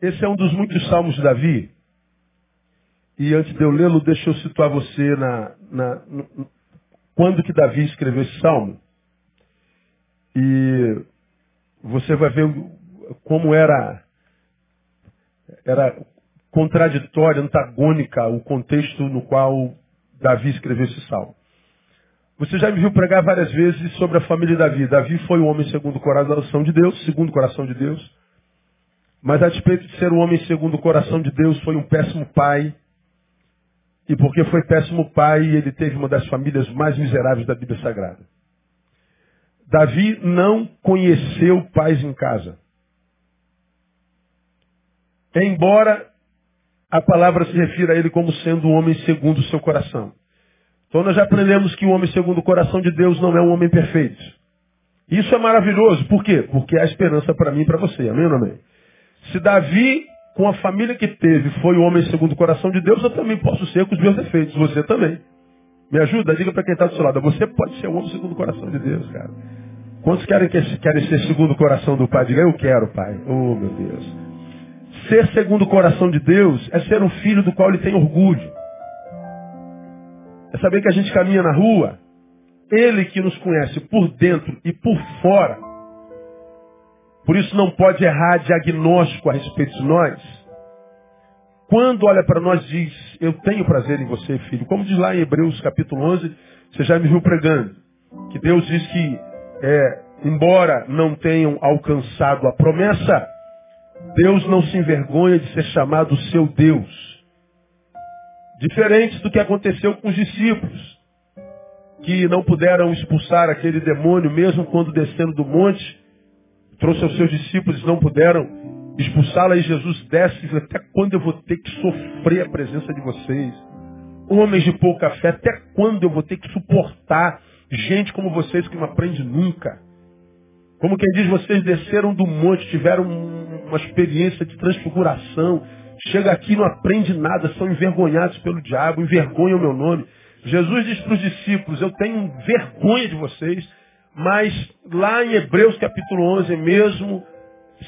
Esse é um dos muitos salmos de Davi. E antes de eu lê-lo, deixa eu situar você na, na no, quando que Davi escreveu esse salmo. E você vai ver como era, era contraditória, antagônica o contexto no qual Davi escreveu esse salmo. Você já me viu pregar várias vezes sobre a família de Davi. Davi foi o homem segundo o coração de Deus, segundo o coração de Deus. Mas a despeito de ser um homem segundo o coração de Deus, foi um péssimo pai. E porque foi péssimo pai, ele teve uma das famílias mais miseráveis da Bíblia Sagrada. Davi não conheceu paz em casa. Embora a palavra se refira a ele como sendo um homem segundo o seu coração. Então nós já aprendemos que o homem segundo o coração de Deus não é um homem perfeito. Isso é maravilhoso. Por quê? Porque há esperança para mim e para você. Amém ou amém? Se Davi, com a família que teve, foi o homem segundo o coração de Deus, eu também posso ser com os meus defeitos. Você também. Me ajuda? Diga para quem está do seu lado. Você pode ser o homem segundo o coração de Deus, cara. Quantos querem, querem ser segundo o coração do Pai? Diga, eu quero, Pai. Oh, meu Deus. Ser segundo o coração de Deus é ser um filho do qual ele tem orgulho. É saber que a gente caminha na rua, ele que nos conhece por dentro e por fora, por isso não pode errar diagnóstico a respeito de nós. Quando olha para nós diz, eu tenho prazer em você, filho. Como diz lá em Hebreus capítulo 11, você já me viu pregando. Que Deus diz que, é, embora não tenham alcançado a promessa, Deus não se envergonha de ser chamado seu Deus. Diferente do que aconteceu com os discípulos, que não puderam expulsar aquele demônio, mesmo quando descendo do monte, trouxe aos seus discípulos não puderam expulsá-la, e Jesus desce e diz, até quando eu vou ter que sofrer a presença de vocês? Homens de pouca fé, até quando eu vou ter que suportar gente como vocês que não aprende nunca? Como quem diz, vocês desceram do monte, tiveram uma experiência de transfiguração, Chega aqui não aprende nada, são envergonhados pelo diabo, envergonham o meu nome. Jesus diz para os discípulos, eu tenho vergonha de vocês, mas lá em Hebreus capítulo 11 mesmo,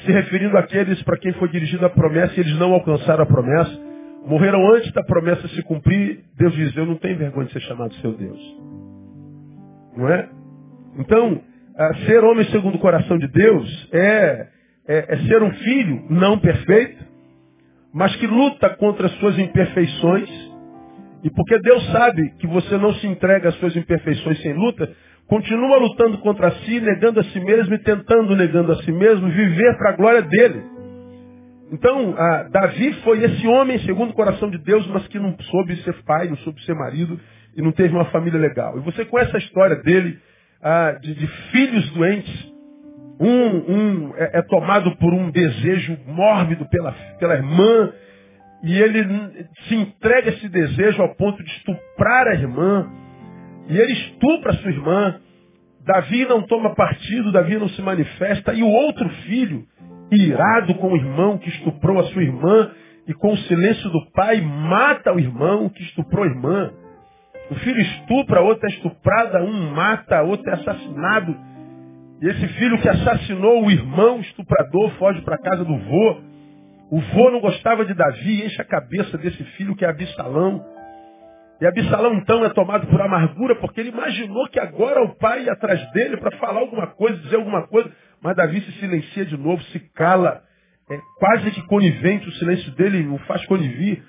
se referindo àqueles para quem foi dirigida a promessa eles não alcançaram a promessa, morreram antes da promessa se cumprir, Deus diz, eu não tenho vergonha de ser chamado seu Deus. Não é? Então, ser homem segundo o coração de Deus é, é, é ser um filho não perfeito, mas que luta contra as suas imperfeições. E porque Deus sabe que você não se entrega às suas imperfeições sem luta, continua lutando contra si, negando a si mesmo e tentando, negando a si mesmo, viver para a glória dele. Então, Davi foi esse homem segundo o coração de Deus, mas que não soube ser pai, não soube ser marido e não teve uma família legal. E você conhece a história dele, ah, de, de filhos doentes, um, um é, é, tomado por um desejo mórbido pela, pela irmã, e ele se entrega a esse desejo ao ponto de estuprar a irmã, e ele estupra sua irmã. Davi não toma partido, Davi não se manifesta, e o outro filho, irado com o irmão que estuprou a sua irmã, e com o silêncio do pai, mata o irmão que estuprou a irmã. O filho estupra, a outra é estuprada, um mata, a outra é assassinado. E esse filho que assassinou o irmão estuprador foge para a casa do vô. O vô não gostava de Davi, enche a cabeça desse filho que é Absalão. E Absalão então é tomado por amargura porque ele imaginou que agora o pai ia atrás dele para falar alguma coisa, dizer alguma coisa. Mas Davi se silencia de novo, se cala. É quase que conivente o silêncio dele, o faz conivir.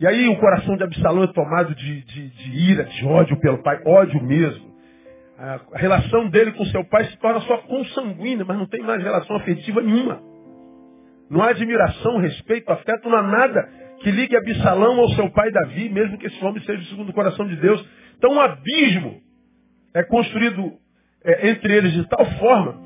E aí o coração de Absalão é tomado de, de, de ira, de ódio pelo pai, ódio mesmo. A relação dele com seu pai se torna só consanguínea, mas não tem mais relação afetiva nenhuma. Não há admiração, respeito, afeto, não há nada que ligue Absalão ao seu pai Davi, mesmo que esse homem seja segundo coração de Deus. Então um abismo é construído é, entre eles de tal forma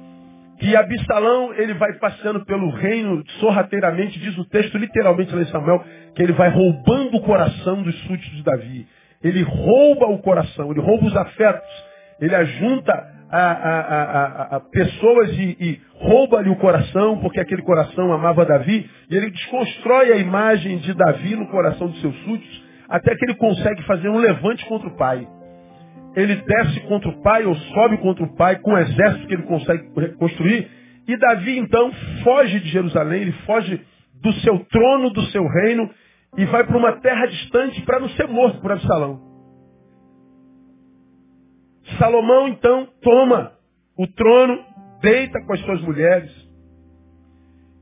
que Absalão ele vai passeando pelo reino sorrateiramente, diz o texto literalmente lá em Samuel, que ele vai roubando o coração dos súditos de Davi. Ele rouba o coração, ele rouba os afetos, ele ajunta a, a, a, pessoas e, e rouba-lhe o coração, porque aquele coração amava Davi, e ele desconstrói a imagem de Davi no coração dos seus súditos, até que ele consegue fazer um levante contra o pai. Ele desce contra o pai, ou sobe contra o pai, com o exército que ele consegue construir, e Davi então foge de Jerusalém, ele foge do seu trono, do seu reino, e vai para uma terra distante para não ser morto por Absalão. Salomão, então, toma o trono, deita com as suas mulheres,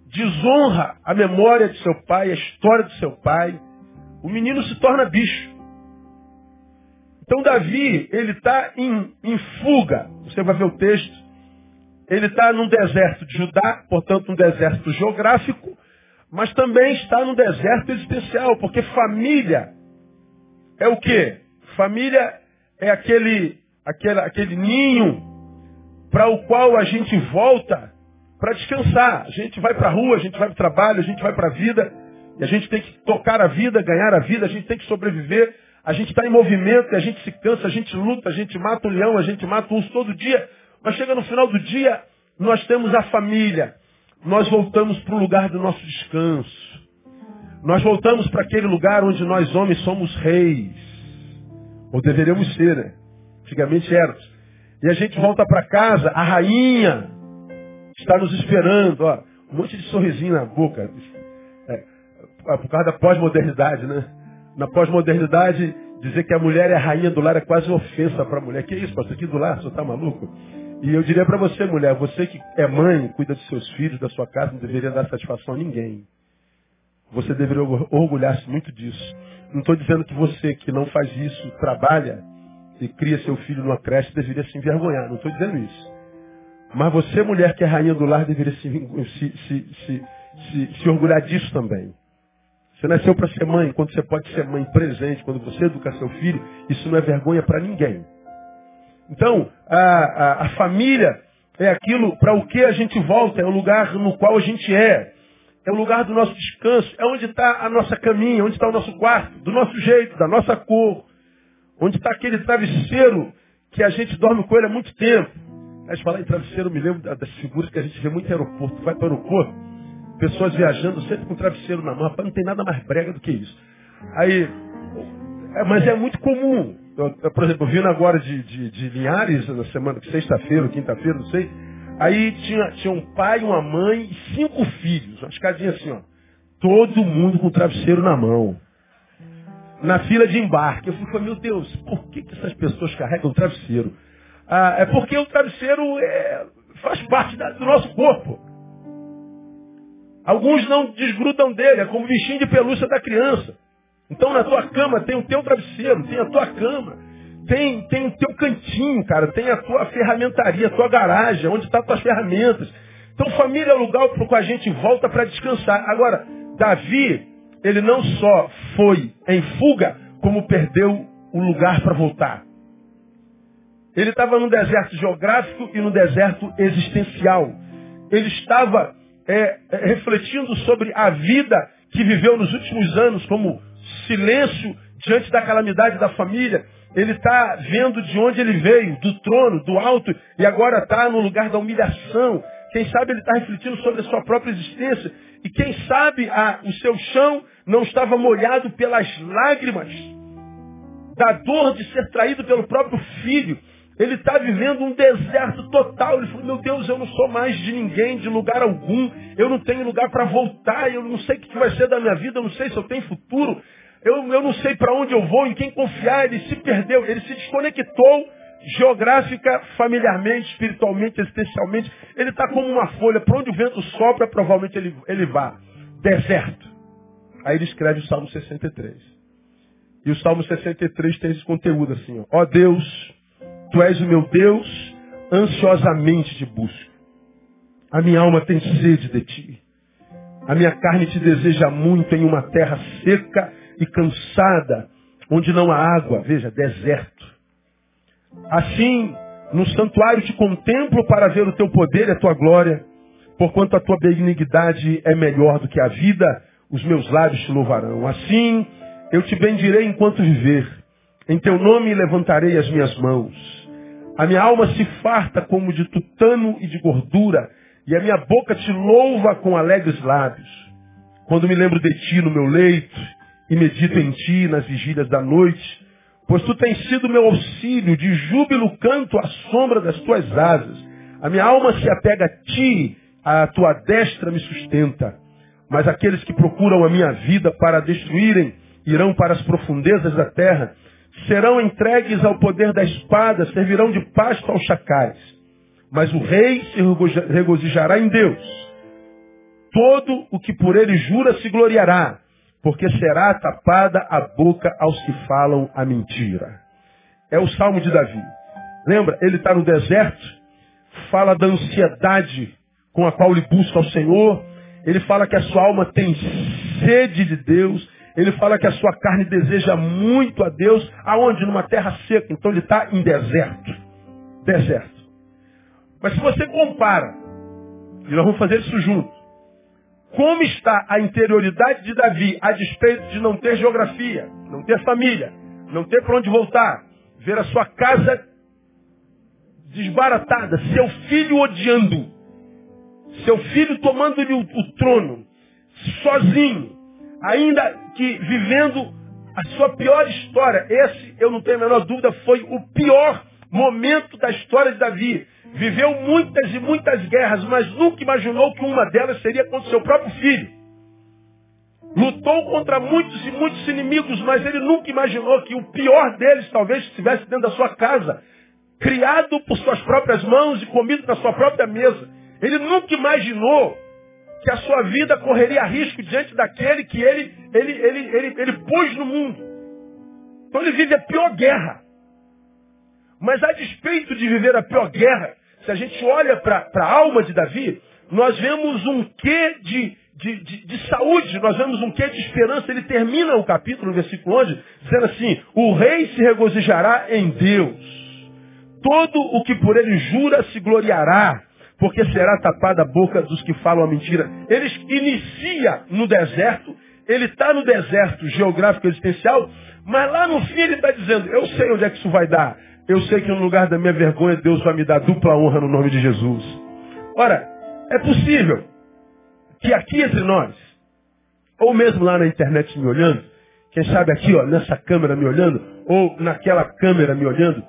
desonra a memória de seu pai, a história de seu pai. O menino se torna bicho. Então Davi, ele está em, em fuga. Você vai ver o texto. Ele está num deserto de Judá, portanto um deserto geográfico, mas também está num deserto existencial, porque família é o quê? Família é aquele, aquele, aquele ninho para o qual a gente volta para descansar. A gente vai para a rua, a gente vai para o trabalho, a gente vai para a vida, e a gente tem que tocar a vida, ganhar a vida, a gente tem que sobreviver. A gente está em movimento, a gente se cansa, a gente luta, a gente mata o leão, a gente mata o urso todo dia. Mas chega no final do dia, nós temos a família. Nós voltamos para o lugar do nosso descanso. Nós voltamos para aquele lugar onde nós homens somos reis. Ou deveríamos ser, né? Antigamente éramos. E a gente volta para casa, a rainha está nos esperando, ó. Um monte de sorrisinho na boca. É, por causa da pós-modernidade, né? Na pós-modernidade, dizer que a mulher é a rainha do lar é quase ofensa para a mulher. Que isso, pastor? Aqui do lar, você está maluco? E eu diria para você, mulher, você que é mãe, cuida dos seus filhos, da sua casa, não deveria dar satisfação a ninguém. Você deveria orgulhar-se muito disso. Não estou dizendo que você que não faz isso, trabalha e cria seu filho numa creche, deveria se envergonhar. Não estou dizendo isso. Mas você, mulher que é rainha do lar, deveria se, se, se, se orgulhar disso também. Você nasceu para ser mãe, quando você pode ser mãe presente, quando você educa seu filho, isso não é vergonha para ninguém. Então, a, a, a família é aquilo para o que a gente volta, é o lugar no qual a gente é. É o lugar do nosso descanso, é onde está a nossa caminha, onde está o nosso quarto, do nosso jeito, da nossa cor. Onde está aquele travesseiro que a gente dorme com ele há muito tempo. Aí falar em travesseiro, eu me lembro das figuras que a gente vê muito em aeroporto. Vai para o aeroporto, pessoas viajando sempre com travesseiro na mão. Rapaz, não tem nada mais brega do que isso. Aí, é, mas é muito comum. Eu, eu, por exemplo, vindo agora de, de, de Linhares, na semana, sexta-feira quinta-feira, não sei. Aí tinha, tinha um pai, uma mãe e cinco filhos. Uma escadinha assim, ó. Todo mundo com travesseiro na mão. Na fila de embarque. Eu falei, meu Deus, por que, que essas pessoas carregam o travesseiro? Ah, é porque o travesseiro é, faz parte da, do nosso corpo. Alguns não desgrudam dele, é como bichinho de pelúcia da criança. Então na tua cama tem o teu travesseiro, tem a tua cama, tem, tem o teu cantinho, cara, tem a tua ferramentaria, a tua garagem, onde estão as tuas ferramentas. Então família é o lugar para a gente volta para descansar. Agora, Davi, ele não só foi em fuga, como perdeu o lugar para voltar. Ele estava no deserto geográfico e no deserto existencial. Ele estava é, é, refletindo sobre a vida que viveu nos últimos anos como silêncio diante da calamidade da família. Ele está vendo de onde ele veio, do trono, do alto, e agora está no lugar da humilhação. Quem sabe ele está refletindo sobre a sua própria existência. E quem sabe a, o seu chão não estava molhado pelas lágrimas da dor de ser traído pelo próprio filho. Ele está vivendo um deserto total. Ele falou, meu Deus, eu não sou mais de ninguém, de lugar algum. Eu não tenho lugar para voltar. Eu não sei o que vai ser da minha vida. Eu não sei se eu tenho futuro. Eu, eu não sei para onde eu vou, em quem confiar. Ele se perdeu, ele se desconectou geográfica, familiarmente, espiritualmente, existencialmente. Ele está como uma folha. Para onde o vento sopra, provavelmente ele, ele vá. Deserto. Aí ele escreve o Salmo 63. E o Salmo 63 tem esse conteúdo assim. Ó, ó Deus, Tu és o meu Deus, ansiosamente te busco. A minha alma tem sede de ti. A minha carne te deseja muito em uma terra seca e cansada, onde não há água, veja, deserto. Assim, no santuário te contemplo para ver o teu poder e a tua glória, porquanto a tua benignidade é melhor do que a vida, os meus lábios te louvarão. Assim, eu te bendirei enquanto viver. Em teu nome levantarei as minhas mãos. A minha alma se farta como de tutano e de gordura, e a minha boca te louva com alegres lábios. Quando me lembro de ti no meu leito e medito em ti nas vigílias da noite, pois tu tens sido meu auxílio, de júbilo canto à sombra das tuas asas. A minha alma se apega a ti, a tua destra me sustenta. Mas aqueles que procuram a minha vida para destruírem irão para as profundezas da terra. Serão entregues ao poder da espada, servirão de pasto aos chacais. Mas o rei se regozijará em Deus. Todo o que por ele jura se gloriará, porque será tapada a boca aos que falam a mentira. É o salmo de Davi. Lembra? Ele está no deserto, fala da ansiedade com a qual ele busca ao Senhor. Ele fala que a sua alma tem sede de Deus. Ele fala que a sua carne deseja muito a Deus. Aonde? Numa terra seca. Então ele está em deserto. Deserto. Mas se você compara, e nós vamos fazer isso junto, como está a interioridade de Davi a despeito de não ter geografia, não ter família, não ter para onde voltar, ver a sua casa desbaratada, seu filho odiando, seu filho tomando-lhe o, o trono, sozinho, ainda que vivendo a sua pior história. Esse, eu não tenho a menor dúvida, foi o pior momento da história de Davi. Viveu muitas e muitas guerras, mas nunca imaginou que uma delas seria contra seu próprio filho. Lutou contra muitos e muitos inimigos, mas ele nunca imaginou que o pior deles talvez estivesse dentro da sua casa, criado por suas próprias mãos e comido na sua própria mesa. Ele nunca imaginou que a sua vida correria risco diante daquele que ele, ele, ele, ele, ele pôs no mundo. Então ele vive a pior guerra. Mas a despeito de viver a pior guerra, se a gente olha para a alma de Davi, nós vemos um quê de, de, de, de, saúde, nós vemos um quê de esperança. Ele termina o capítulo, no versículo 11, dizendo assim, o rei se regozijará em Deus. Todo o que por ele jura se gloriará, porque será tapada a boca dos que falam a mentira. Ele inicia no deserto, ele está no deserto geográfico existencial, mas lá no fim ele está dizendo, eu sei onde é que isso vai dar. Eu sei que no lugar da minha vergonha, Deus vai me dar dupla honra no nome de Jesus. Ora, é possível que aqui entre nós, ou mesmo lá na internet me olhando, quem sabe aqui, ó, nessa câmera me olhando, ou naquela câmera me olhando,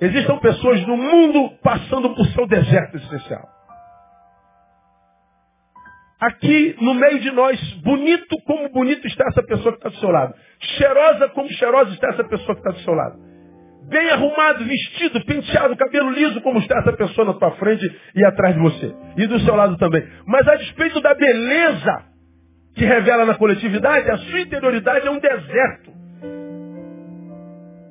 existam pessoas no mundo passando por seu deserto existencial. Aqui no meio de nós, bonito como bonito está essa pessoa que está do seu lado. Cheirosa como cheirosa está essa pessoa que está do seu lado bem arrumado, vestido, penteado, cabelo liso, como está essa pessoa na tua frente e atrás de você. E do seu lado também. Mas a despeito da beleza que revela na coletividade, a sua interioridade é um deserto.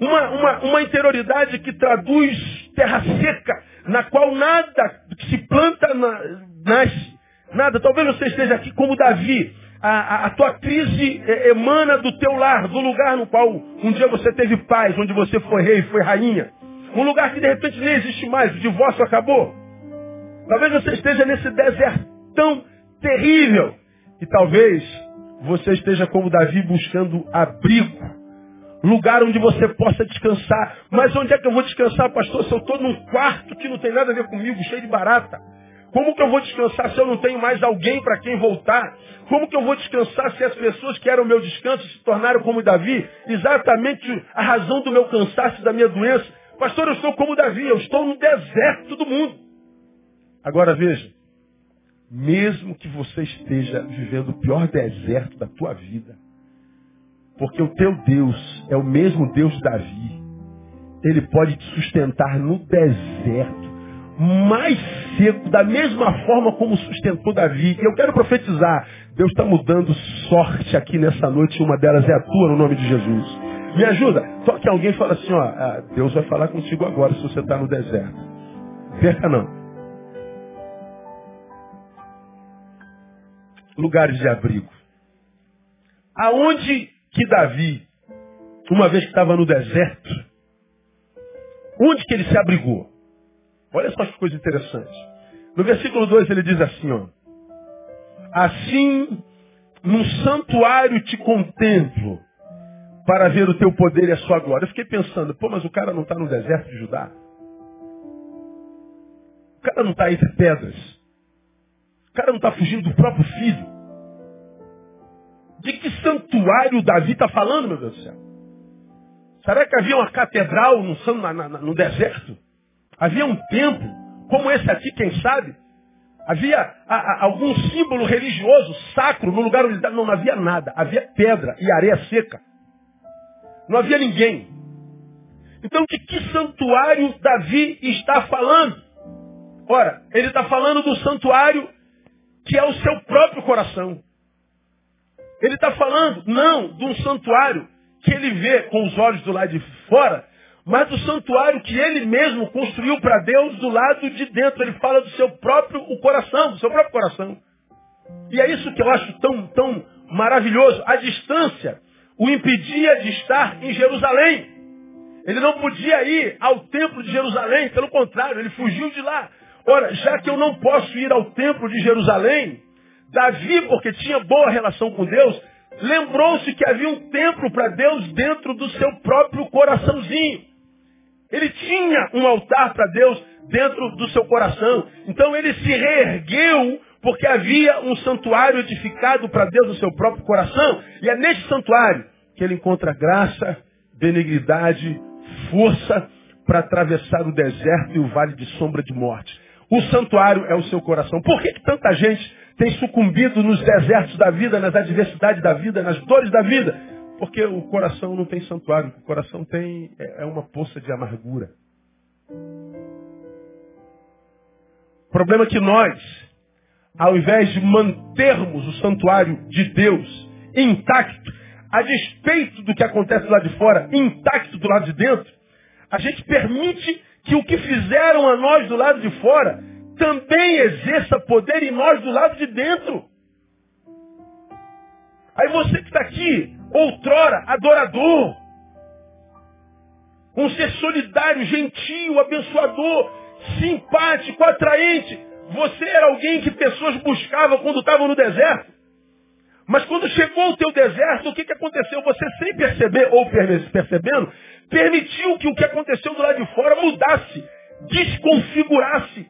Uma, uma, uma interioridade que traduz terra seca, na qual nada que se planta na, nasce. Nada. Talvez você esteja aqui como Davi, a, a, a, tua crise emana do teu lar, do lugar no qual um dia você teve paz, onde você foi rei, foi rainha. Um lugar que de repente nem existe mais, o divórcio acabou. Talvez você esteja nesse deserto tão terrível. E talvez você esteja como Davi buscando abrigo. Lugar onde você possa descansar. Mas onde é que eu vou descansar, pastor? Se eu estou num quarto que não tem nada a ver comigo, cheio de barata. Como que eu vou descansar se eu não tenho mais alguém para quem voltar? Como que eu vou descansar se as pessoas que eram meu descanso se tornaram como Davi? Exatamente a razão do meu cansaço da minha doença. Pastor, eu estou como Davi, eu estou no deserto do mundo. Agora veja, mesmo que você esteja vivendo o pior deserto da tua vida, porque o teu Deus é o mesmo Deus de Davi, ele pode te sustentar no deserto mais seco, da mesma forma como sustentou Davi. E eu quero profetizar, Deus está mudando sorte aqui nessa noite, uma delas é a tua, no nome de Jesus. Me ajuda. Só que alguém fala assim, ó, ah, Deus vai falar contigo agora se você está no deserto. Perca não. Lugares de abrigo. Aonde que Davi, uma vez que estava no deserto, onde que ele se abrigou? Olha só que coisa interessante. No versículo 2 ele diz assim, ó. Assim, num santuário te contemplo para ver o teu poder e a sua glória. Eu fiquei pensando, pô, mas o cara não está no deserto de Judá? O cara não está entre pedras. O cara não está fugindo do próprio filho. De que santuário Davi está falando, meu Deus do céu? Será que havia uma catedral no, no deserto? Havia um templo, como esse aqui, quem sabe? Havia a, a, algum símbolo religioso, sacro, no lugar onde não, não havia nada. Havia pedra e areia seca. Não havia ninguém. Então de que santuário Davi está falando? Ora, ele está falando do santuário que é o seu próprio coração. Ele está falando, não, de um santuário que ele vê com os olhos do lado de fora, mas do santuário que ele mesmo construiu para Deus do lado de dentro. Ele fala do seu próprio o coração, do seu próprio coração. E é isso que eu acho tão, tão maravilhoso. A distância o impedia de estar em Jerusalém. Ele não podia ir ao templo de Jerusalém, pelo contrário, ele fugiu de lá. Ora, já que eu não posso ir ao templo de Jerusalém, Davi, porque tinha boa relação com Deus, lembrou-se que havia um templo para Deus dentro do seu próprio coraçãozinho. Ele tinha um altar para Deus dentro do seu coração. Então ele se reergueu porque havia um santuário edificado para Deus no seu próprio coração. E é neste santuário que ele encontra graça, benignidade, força para atravessar o deserto e o vale de sombra de morte. O santuário é o seu coração. Por que, que tanta gente tem sucumbido nos desertos da vida, nas adversidades da vida, nas dores da vida? Porque o coração não tem santuário, o coração tem é, é uma poça de amargura. O problema é que nós, ao invés de mantermos o santuário de Deus intacto, a despeito do que acontece lá de fora, intacto do lado de dentro, a gente permite que o que fizeram a nós do lado de fora também exerça poder em nós do lado de dentro. Aí você que está aqui, outrora adorador, um ser solidário, gentil, abençoador, simpático, atraente. Você era alguém que pessoas buscavam quando estavam no deserto. Mas quando chegou o teu deserto, o que, que aconteceu? Você sem perceber ou percebendo, permitiu que o que aconteceu do lado de fora mudasse, desconfigurasse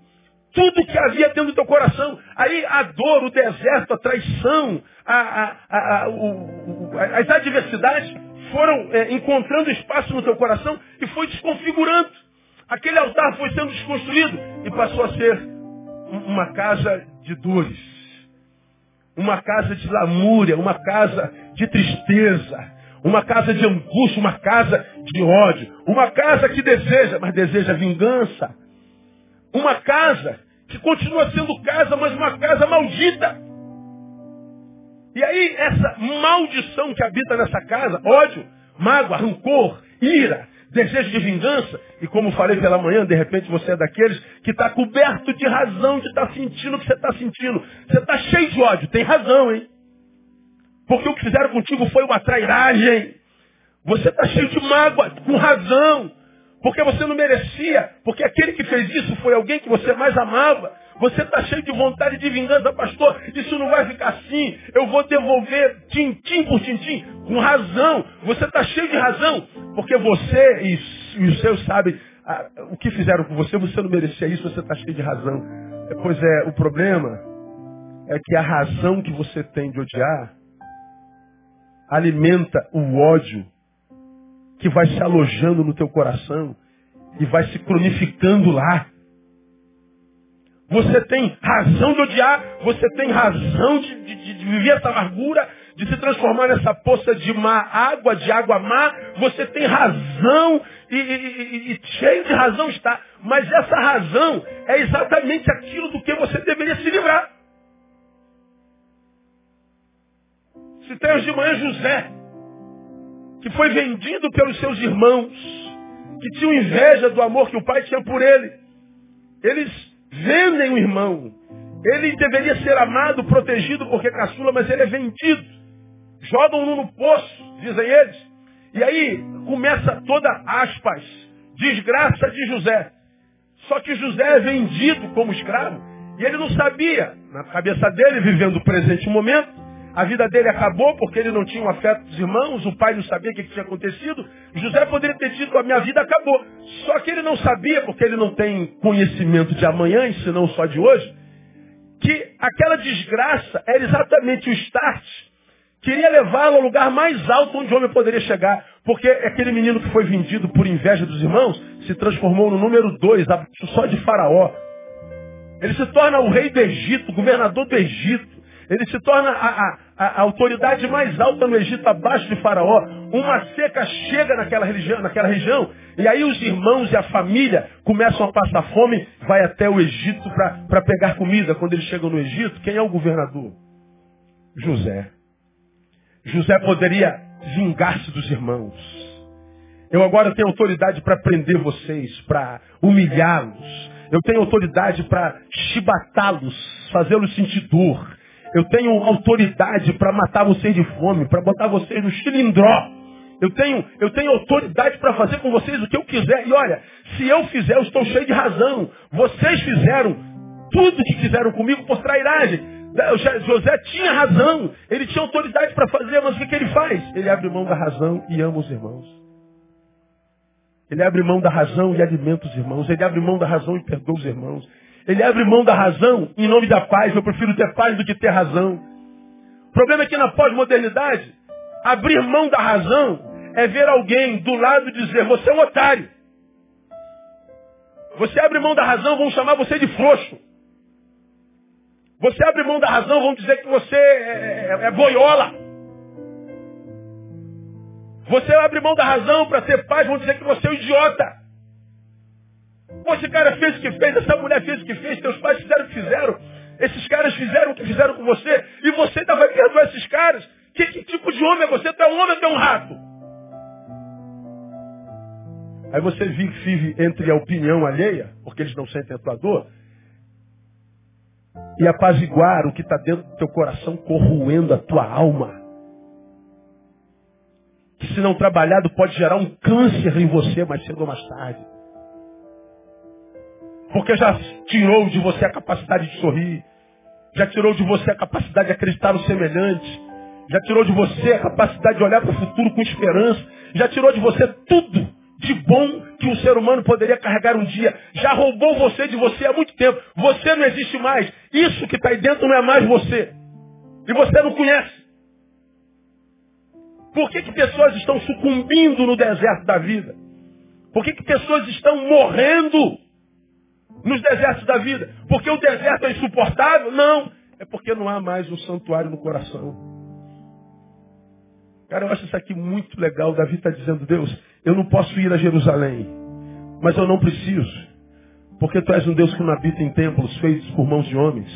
tudo que havia dentro do teu coração. Aí a dor, o deserto, a traição, a, a, a, o, as adversidades foram é, encontrando espaço no teu coração e foi desconfigurando. Aquele altar foi sendo desconstruído e passou a ser uma casa de dores, uma casa de lamúria, uma casa de tristeza, uma casa de angústia, uma casa de ódio, uma casa que deseja, mas deseja vingança, uma casa que continua sendo casa, mas uma casa maldita. E aí, essa maldição que habita nessa casa, ódio, mágoa, rancor, ira, desejo de vingança, e como falei pela manhã, de repente você é daqueles que está coberto de razão de estar tá sentindo o que você está sentindo. Você está cheio de ódio, tem razão, hein? Porque o que fizeram contigo foi uma trairagem. Você está cheio de mágoa, com razão. Porque você não merecia. Porque aquele que fez isso foi alguém que você mais amava. Você está cheio de vontade de vingança, pastor. Isso não vai ficar assim. Eu vou devolver tintim por tintim. Com razão. Você está cheio de razão. Porque você e, os seus sabem ah, o que fizeram com você. Você não merecia isso. Você está cheio de razão. Pois é, o problema é que a razão que você tem de odiar alimenta o ódio que vai se alojando no teu coração e vai se cronificando lá. Você tem razão de odiar, você tem razão de, de, de, viver essa amargura, de se transformar nessa poça de má água, de água má. Você tem razão e, e, e, cheio de razão está. Mas essa razão é exatamente aquilo do que você deveria se livrar. Se tem hoje de manhã José, que foi vendido pelos seus irmãos, que tinham inveja do amor que o pai tinha por ele. Eles vendem o irmão. Ele deveria ser amado, protegido, porque é caçula, mas ele é vendido. Jogam-no no poço, dizem eles. E aí começa toda aspas, desgraça de José. Só que José é vendido como escravo. E ele não sabia, na cabeça dele, vivendo o presente momento, a vida dele acabou porque ele não tinha o afeto dos irmãos, o pai não sabia o que tinha acontecido. José poderia ter dito, a minha vida acabou. Só que ele não sabia, porque ele não tem conhecimento de amanhã, senão só de hoje, que aquela desgraça era exatamente o start. Queria levá-lo ao lugar mais alto onde o homem poderia chegar. Porque aquele menino que foi vendido por inveja dos irmãos se transformou no número dois, só de faraó. Ele se torna o rei do Egito, governador do Egito. Ele se torna a, a, a, autoridade mais alta no Egito, abaixo de Faraó. Uma seca chega naquela região, naquela região, e aí os irmãos e a família começam a passar fome, vai até o Egito para pegar comida. Quando eles chegam no Egito, quem é o governador? José. José poderia vingar-se dos irmãos. Eu agora tenho autoridade para prender vocês, para humilhá-los. Eu tenho autoridade para chibatá-los, fazê-los sentir dor. Eu tenho autoridade para matar vocês de fome, para botar vocês no cilindró. Eu tenho, eu tenho autoridade para fazer com vocês o que eu quiser. E olha, se eu fizer, eu estou cheio de razão. Vocês fizeram tudo o que fizeram comigo por trairagem. José tinha razão, ele tinha autoridade para fazer, mas o que, que ele faz? Ele abre mão da razão e ama os irmãos. Ele abre mão da razão e alimenta os irmãos. Ele abre mão da razão e perdoa os irmãos. Ele abre mão da razão em nome da paz. Eu prefiro ter paz do que ter razão. O problema é que na pós-modernidade, abrir mão da razão é ver alguém do lado dizer, você é um otário. Você abre mão da razão, vão chamar você de frouxo. Você abre mão da razão, vão dizer que você é, é, é boiola. Você abre mão da razão para ter paz, vão dizer que você é um idiota. Esse cara fez o que fez, essa mulher fez o que fez, teus pais fizeram o que fizeram. Esses caras fizeram o que fizeram com você. E você ainda vai perdoar esses caras. Que, que tipo de homem é você? Tu é um homem ou tu é um rato? Aí você vive entre a opinião alheia, porque eles não sentem a tua dor, e apaziguar o que está dentro do teu coração, corroendo a tua alma. Que se não trabalhado pode gerar um câncer em você mais cedo ou mais tarde. Porque já tirou de você a capacidade de sorrir, já tirou de você a capacidade de acreditar no semelhante, já tirou de você a capacidade de olhar para o futuro com esperança, já tirou de você tudo de bom que um ser humano poderia carregar um dia. Já roubou você de você há muito tempo. Você não existe mais. Isso que está aí dentro não é mais você. E você não conhece. Por que, que pessoas estão sucumbindo no deserto da vida? Por que, que pessoas estão morrendo nos desertos da vida? Porque o deserto é insuportável? Não. É porque não há mais um santuário no coração. Cara, eu acho isso aqui muito legal. Davi está dizendo, Deus, eu não posso ir a Jerusalém, mas eu não preciso. Porque tu és um Deus que não habita em templos feitos por mãos de homens.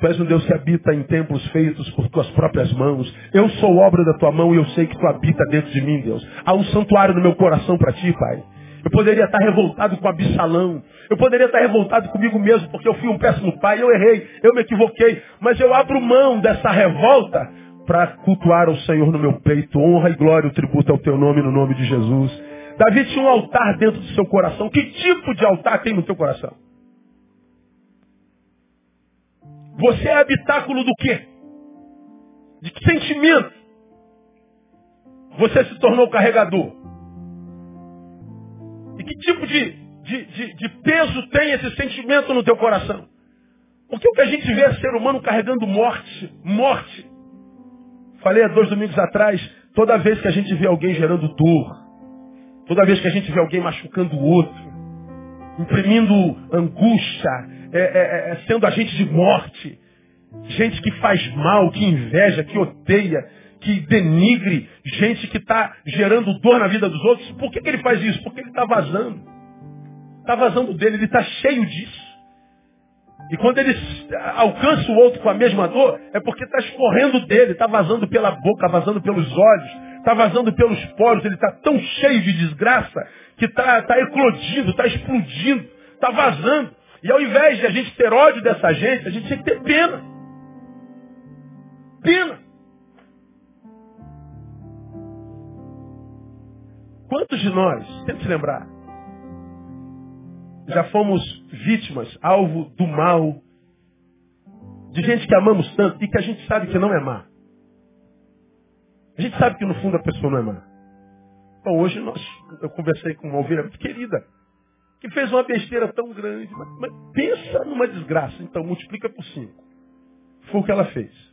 Tu és um Deus que habita em templos feitos por tuas próprias mãos. Eu sou obra da tua mão e eu sei que tu habita dentro de mim, Deus. Há um santuário no meu coração para ti, Pai. Eu poderia estar revoltado com Absalão. Eu poderia estar revoltado comigo mesmo, porque eu fui um péssimo pai, eu errei, eu me equivoquei. Mas eu abro mão dessa revolta para cultuar ao Senhor no meu peito. Honra e glória, o tributo ao teu nome, no nome de Jesus. Davi tinha um altar dentro do seu coração. Que tipo de altar tem no teu coração? Você é habitáculo do quê? De que sentimento? Você se tornou carregador? E que tipo de, de, de, de peso tem esse sentimento no teu coração? Porque o que a gente vê é ser humano carregando morte, morte. Falei há dois domingos atrás, toda vez que a gente vê alguém gerando dor, toda vez que a gente vê alguém machucando o outro, imprimindo angústia, é, é, é, é, sendo agente de morte, gente que faz mal, que inveja, que odeia, que denigre, gente que está gerando dor na vida dos outros, por que, que ele faz isso? Porque ele está vazando. Está vazando dele, ele está cheio disso. E quando ele alcança o outro com a mesma dor, é porque está escorrendo dele, está vazando pela boca, vazando pelos olhos, está vazando pelos poros, ele está tão cheio de desgraça que está tá eclodindo, está explodindo, está vazando. E ao invés de a gente ter ódio dessa gente, a gente tem que ter pena. Pena. Quantos de nós, tenta se lembrar, já fomos vítimas, alvo do mal, de gente que amamos tanto e que a gente sabe que não é má. A gente sabe que no fundo a pessoa não é má. Bom, hoje nós, eu conversei com uma ovelha muito querida, que fez uma besteira tão grande, mas, mas pensa numa desgraça, então multiplica por cinco. Foi o que ela fez.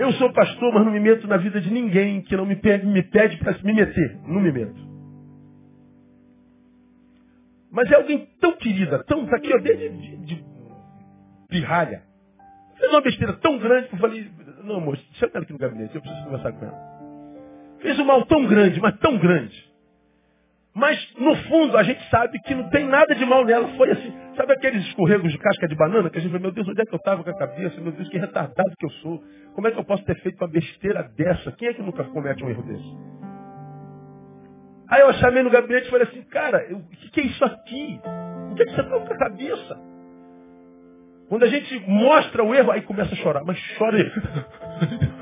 Eu sou pastor, mas não me meto na vida de ninguém que não me pede, me pede para me meter. Não me meto. Mas é alguém tão querida, tão, tá aqui, ó, desde de, de pirralha. Fez uma besteira tão grande que eu falei, não, amor, senta aqui no gabinete, eu preciso conversar com ela. Fez um mal tão grande, mas tão grande. Mas, no fundo, a gente sabe que não tem nada de mal nela. Foi assim, sabe aqueles escorregos de casca de banana que a gente fala, meu Deus, onde é que eu estava com a cabeça? Meu Deus, que retardado que eu sou. Como é que eu posso ter feito uma besteira dessa? Quem é que nunca comete um erro desse? Aí eu chamei no gabinete e falei assim, cara, o que, é isso aqui? O que, é que você está com a cabeça? Quando a gente mostra o erro, aí começa a chorar. Mas chore.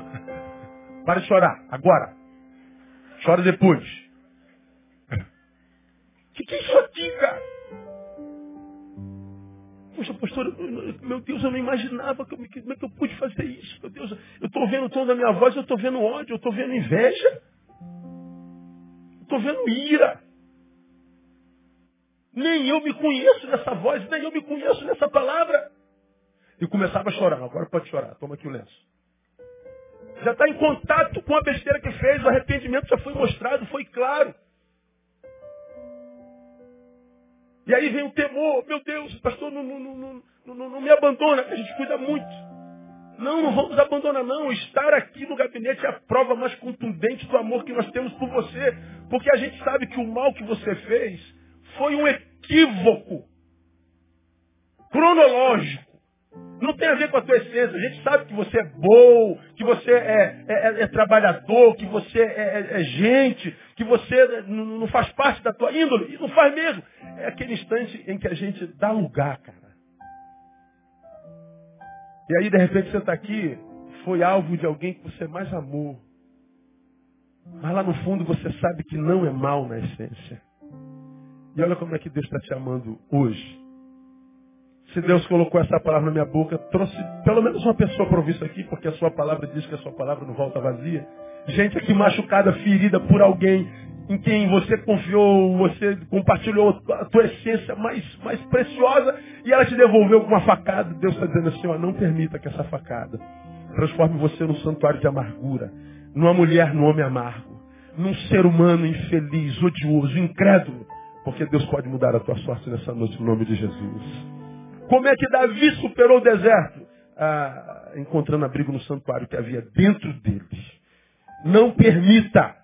Para de chorar, agora. Chora depois. O que, que é isso aqui, cara? Poxa, pastor, meu Deus, eu não imaginava como, como é que eu pude fazer isso. Meu Deus, eu estou vendo o tom da minha voz, eu estou vendo ódio, eu estou vendo inveja. Estou vendo ira. Nem eu me conheço nessa voz, nem eu me conheço nessa palavra. E começava a chorar. Agora pode chorar. Toma aqui o lenço. Já está em contato com a besteira que fez. O arrependimento já foi mostrado, foi claro. E aí vem o temor. Meu Deus, pastor, não, não, não, não, me abandona, a gente cuida muito. Não, não vamos abandonar, não. Estar aqui no gabinete é a prova mais contundente do amor que nós temos por você. Porque a gente sabe que o mal que você fez foi um equívoco cronológico. Não tem a ver com a tua essência. A gente sabe que você é bom, que você é, é, é, é trabalhador, que você é, é, é gente, que você não faz parte da tua índole. E não faz mesmo. É aquele instante em que a gente dá lugar, cara. E aí, de repente, você está aqui, foi alvo de alguém que você mais amou. Mas lá no fundo você sabe que não é mal na essência. E olha como é que Deus está te amando hoje. Se Deus colocou essa palavra na minha boca, trouxe pelo menos uma pessoa para ouvir isso aqui, porque a sua palavra diz que a sua palavra não volta vazia. Gente aqui machucada, ferida por alguém em quem você confiou, você compartilhou a tua essência mais, mais preciosa e ela te devolveu com uma facada. Deus está dizendo assim, ó, não permita que essa facada transforme você num santuário de amargura, numa mulher, num homem amargo, num ser humano infeliz, odioso, incrédulo, porque Deus pode mudar a tua sorte nessa noite no nome de Jesus. Como é que Davi superou o deserto? Ah, encontrando abrigo no santuário que havia dentro deles. Não permita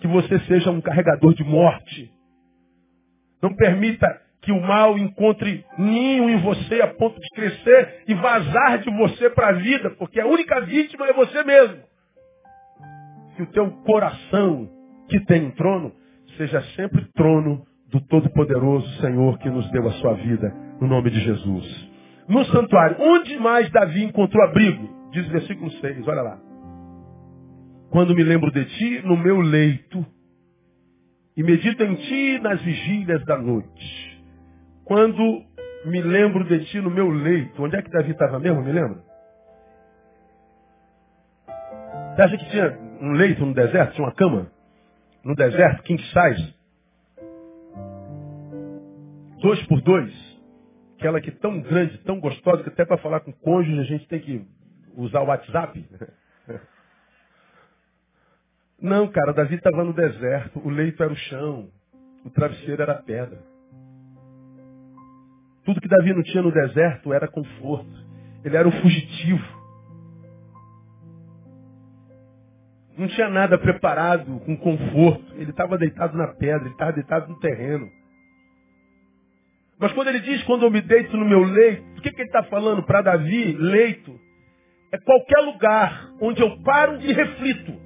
que você seja um carregador de morte. Não permita que o mal encontre ninho em você a ponto de crescer e vazar de você para a vida, porque a única vítima é você mesmo. Que o teu coração, que tem um trono, seja sempre trono do Todo-Poderoso Senhor que nos deu a sua vida no nome de Jesus. No santuário, onde mais Davi encontrou abrigo? Diz o versículo 6, olha lá. Quando me lembro de ti, no meu leito, e medito em ti nas vigílias da noite. Quando me lembro de ti no meu leito, onde é que Davi estava mesmo, me lembra? Você acha que tinha um leito no deserto? Tinha uma cama? No deserto, king size? Dois por dois? aquela que é tão grande, tão gostosa, que até para falar com cônjuge a gente tem que usar o WhatsApp. Não, cara, Davi estava no deserto, o leito era o chão, o travesseiro era a pedra. Tudo que Davi não tinha no deserto era conforto. Ele era um fugitivo. Não tinha nada preparado com conforto. Ele estava deitado na pedra, ele estava deitado no terreno. Mas quando ele diz, quando eu me deito no meu leito, o que, que ele está falando para Davi? Leito. É qualquer lugar onde eu paro e reflito.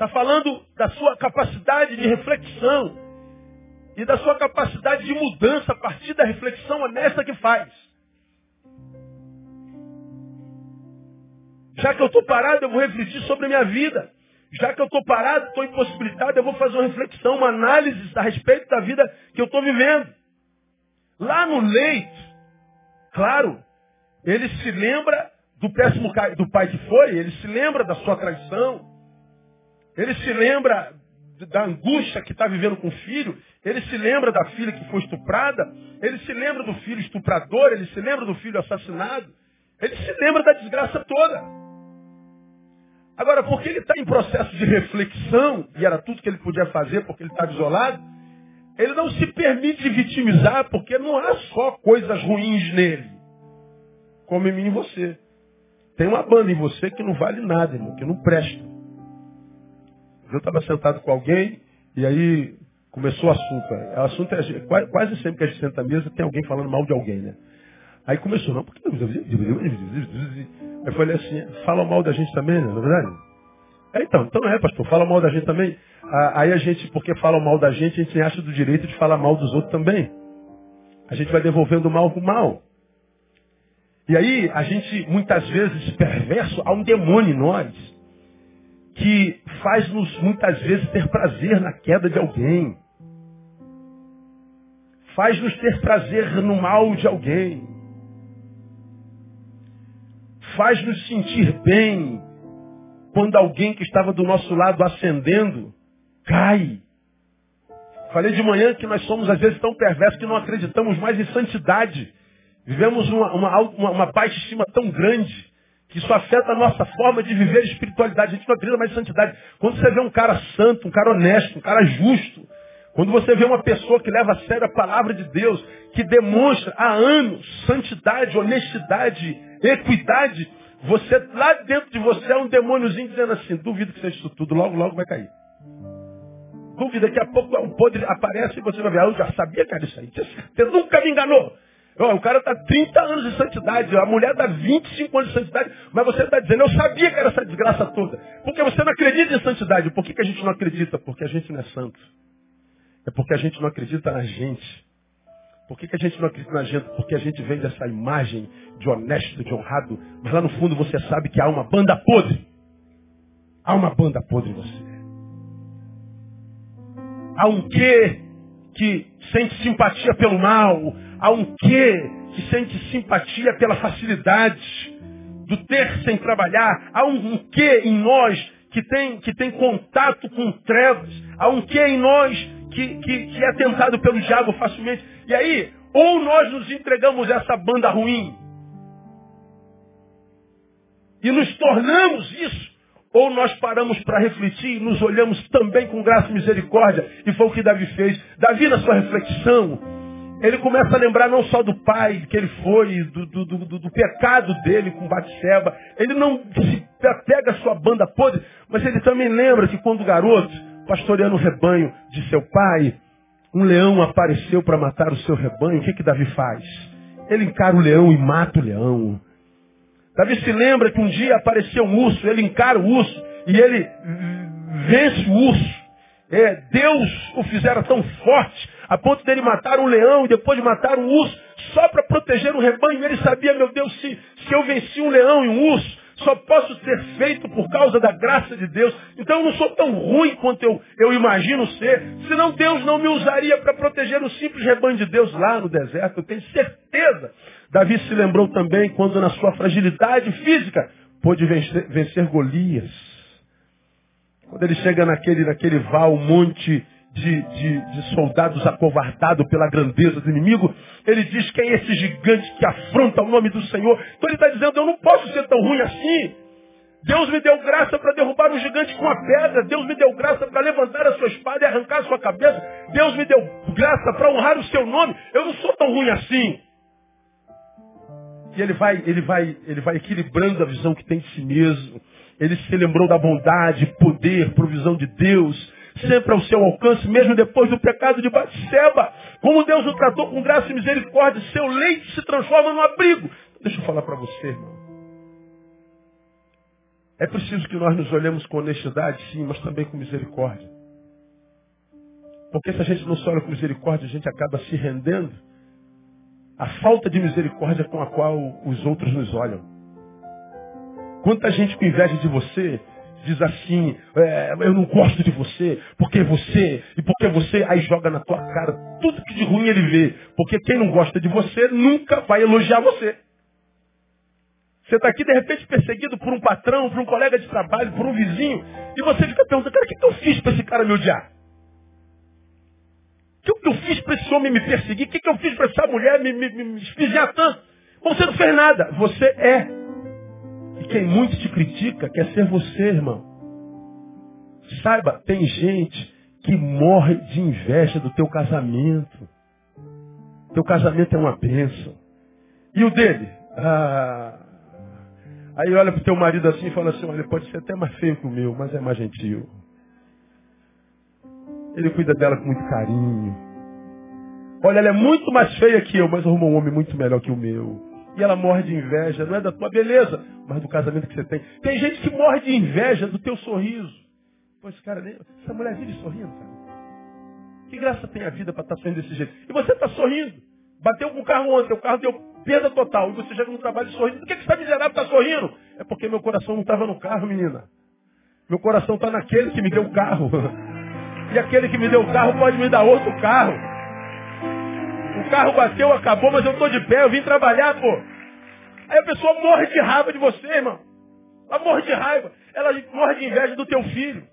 Está falando da sua capacidade de reflexão e da sua capacidade de mudança a partir da reflexão honesta que faz. Já que eu estou parado, eu vou refletir sobre a minha vida. Já que eu estou parado, estou impossibilitado, eu vou fazer uma reflexão, uma análise a respeito da vida que eu estou vivendo. Lá no leito, claro, ele se lembra do péssimo do pai que foi, ele se lembra da sua traição, ele se lembra da angústia que está vivendo com o filho, ele se lembra da filha que foi estuprada, ele se lembra do filho estuprador, ele se lembra do filho assassinado, ele se lembra da desgraça toda. Agora, porque ele está em processo de reflexão, e era tudo que ele podia fazer porque ele estava isolado, ele não se permite vitimizar porque não há só coisas ruins nele, como em mim e você. Tem uma banda em você que não vale nada, irmão, que não presta. Eu estava sentado com alguém e aí começou o assunto. O assunto é quase sempre que a gente senta à mesa tem alguém falando mal de alguém, né? Aí começou, não, porque. Eu falei assim, fala mal da gente também, né? Não é verdade? É, então, então é, pastor, fala mal da gente também. Aí a gente, porque fala mal da gente, a gente acha do direito de falar mal dos outros também. A gente vai devolvendo mal com mal. E aí, a gente, muitas vezes, perverso, há um demônio em nós que faz-nos, muitas vezes, ter prazer na queda de alguém. Faz-nos ter prazer no mal de alguém faz nos sentir bem quando alguém que estava do nosso lado ascendendo cai. Falei de manhã que nós somos às vezes tão perversos que não acreditamos mais em santidade. Vivemos uma, uma, uma, uma baixa estima tão grande que isso afeta a nossa forma de viver espiritualidade. A gente não acredita mais em santidade. Quando você vê um cara santo, um cara honesto, um cara justo, quando você vê uma pessoa que leva a sério a palavra de Deus, que demonstra há anos santidade, honestidade, equidade, você lá dentro de você é um demôniozinho dizendo assim, duvido que seja isso tudo, logo, logo vai cair. Dúvida, daqui a pouco o podre aparece e você vai ver, ah, eu já sabia que era isso aí. Você nunca me enganou. O cara está 30 anos de santidade, a mulher dá 25 anos de santidade, mas você está dizendo, eu sabia que era essa desgraça toda. Porque você não acredita em santidade. Por que, que a gente não acredita? Porque a gente não é santo. É porque a gente não acredita na gente. Por que, que a gente não acredita na gente? Porque a gente vem dessa imagem de honesto, de honrado, mas lá no fundo você sabe que há uma banda podre. Há uma banda podre em você. Há um quê que sente simpatia pelo mal. Há um quê que sente simpatia pela facilidade do ter sem trabalhar. Há um, um quê em nós que tem, que tem contato com trevas. Há um quê em nós que, que, que é tentado pelo diabo facilmente. E aí, ou nós nos entregamos a essa banda ruim e nos tornamos isso, ou nós paramos para refletir e nos olhamos também com graça e misericórdia. E foi o que Davi fez. Davi, na sua reflexão, ele começa a lembrar não só do pai que ele foi, do, do, do, do pecado dele com Batseba. Ele não se pega a sua banda podre, mas ele também lembra que quando garoto, pastoreando o rebanho de seu pai, um leão apareceu para matar o seu rebanho. O que, que Davi faz? Ele encara o leão e mata o leão. Davi se lembra que um dia apareceu um urso, ele encara o urso e ele vence o urso. É, Deus o fizera tão forte a ponto dele matar um leão e depois de matar um urso só para proteger o rebanho. Ele sabia, meu Deus, se, se eu venci um leão e um urso, só posso ser feito por causa da graça de Deus. Então eu não sou tão ruim quanto eu, eu imagino ser. Senão Deus não me usaria para proteger o simples rebanho de Deus lá no deserto. Eu tenho certeza. Davi se lembrou também quando na sua fragilidade física pôde vencer, vencer Golias. Quando ele chega naquele, naquele val, monte de, de, de soldados acovardados pela grandeza do inimigo, ele diz que é esse gigante que afronta o nome do Senhor. Então ele está dizendo, eu não posso ser tão ruim assim. Deus me deu graça para derrubar o gigante com a pedra. Deus me deu graça para levantar a sua espada e arrancar a sua cabeça. Deus me deu graça para honrar o seu nome. Eu não sou tão ruim assim. E ele vai, ele vai, ele vai equilibrando a visão que tem de si mesmo. Ele se lembrou da bondade, poder, provisão de Deus sempre ao seu alcance, mesmo depois do pecado de Batseba. Como Deus o tratou com graça e misericórdia, seu leite se transforma num abrigo. Deixa eu falar para você, irmão. É preciso que nós nos olhemos com honestidade, sim, mas também com misericórdia. Porque se a gente não se olha com misericórdia, a gente acaba se rendendo à falta de misericórdia com a qual os outros nos olham. Quanta gente com inveja de você diz assim, é, eu não gosto de você, porque você, e porque você, aí joga na tua cara tudo que de ruim ele vê. Porque quem não gosta de você nunca vai elogiar você. Você está aqui de repente perseguido por um patrão, por um colega de trabalho, por um vizinho, e você fica perguntando, cara, o que, que eu fiz para esse cara me odiar? O que, que eu fiz para esse homem me perseguir? O que, que eu fiz para essa mulher me, me, me espijar tanto? Você não fez nada. Você é e quem muito te critica quer ser você, irmão. Saiba, tem gente que morre de inveja do teu casamento. Teu casamento é uma bênção. E o dele? Ah, aí olha pro teu marido assim e fala assim, olha, pode ser até mais feio que o meu, mas é mais gentil. Ele cuida dela com muito carinho. Olha, ela é muito mais feia que eu, mas arrumou um homem muito melhor que o meu. E ela morre de inveja, não é da tua beleza, mas do casamento que você tem. Tem gente que morre de inveja do teu sorriso. Pois, cara, essa mulher vive sorrindo, cara. Que graça tem a vida para estar tá sorrindo desse jeito? E você está sorrindo. Bateu com o carro ontem, o carro deu perda total. E você chega no trabalho sorrindo. Por que, que você está miserável está sorrindo? É porque meu coração não estava no carro, menina. Meu coração está naquele que me deu o carro. E aquele que me deu o carro pode me dar outro carro. O carro bateu, acabou, mas eu estou de pé, eu vim trabalhar, pô. Aí a pessoa morre de raiva de você, irmão. Ela morre de raiva. Ela morre de inveja do teu filho.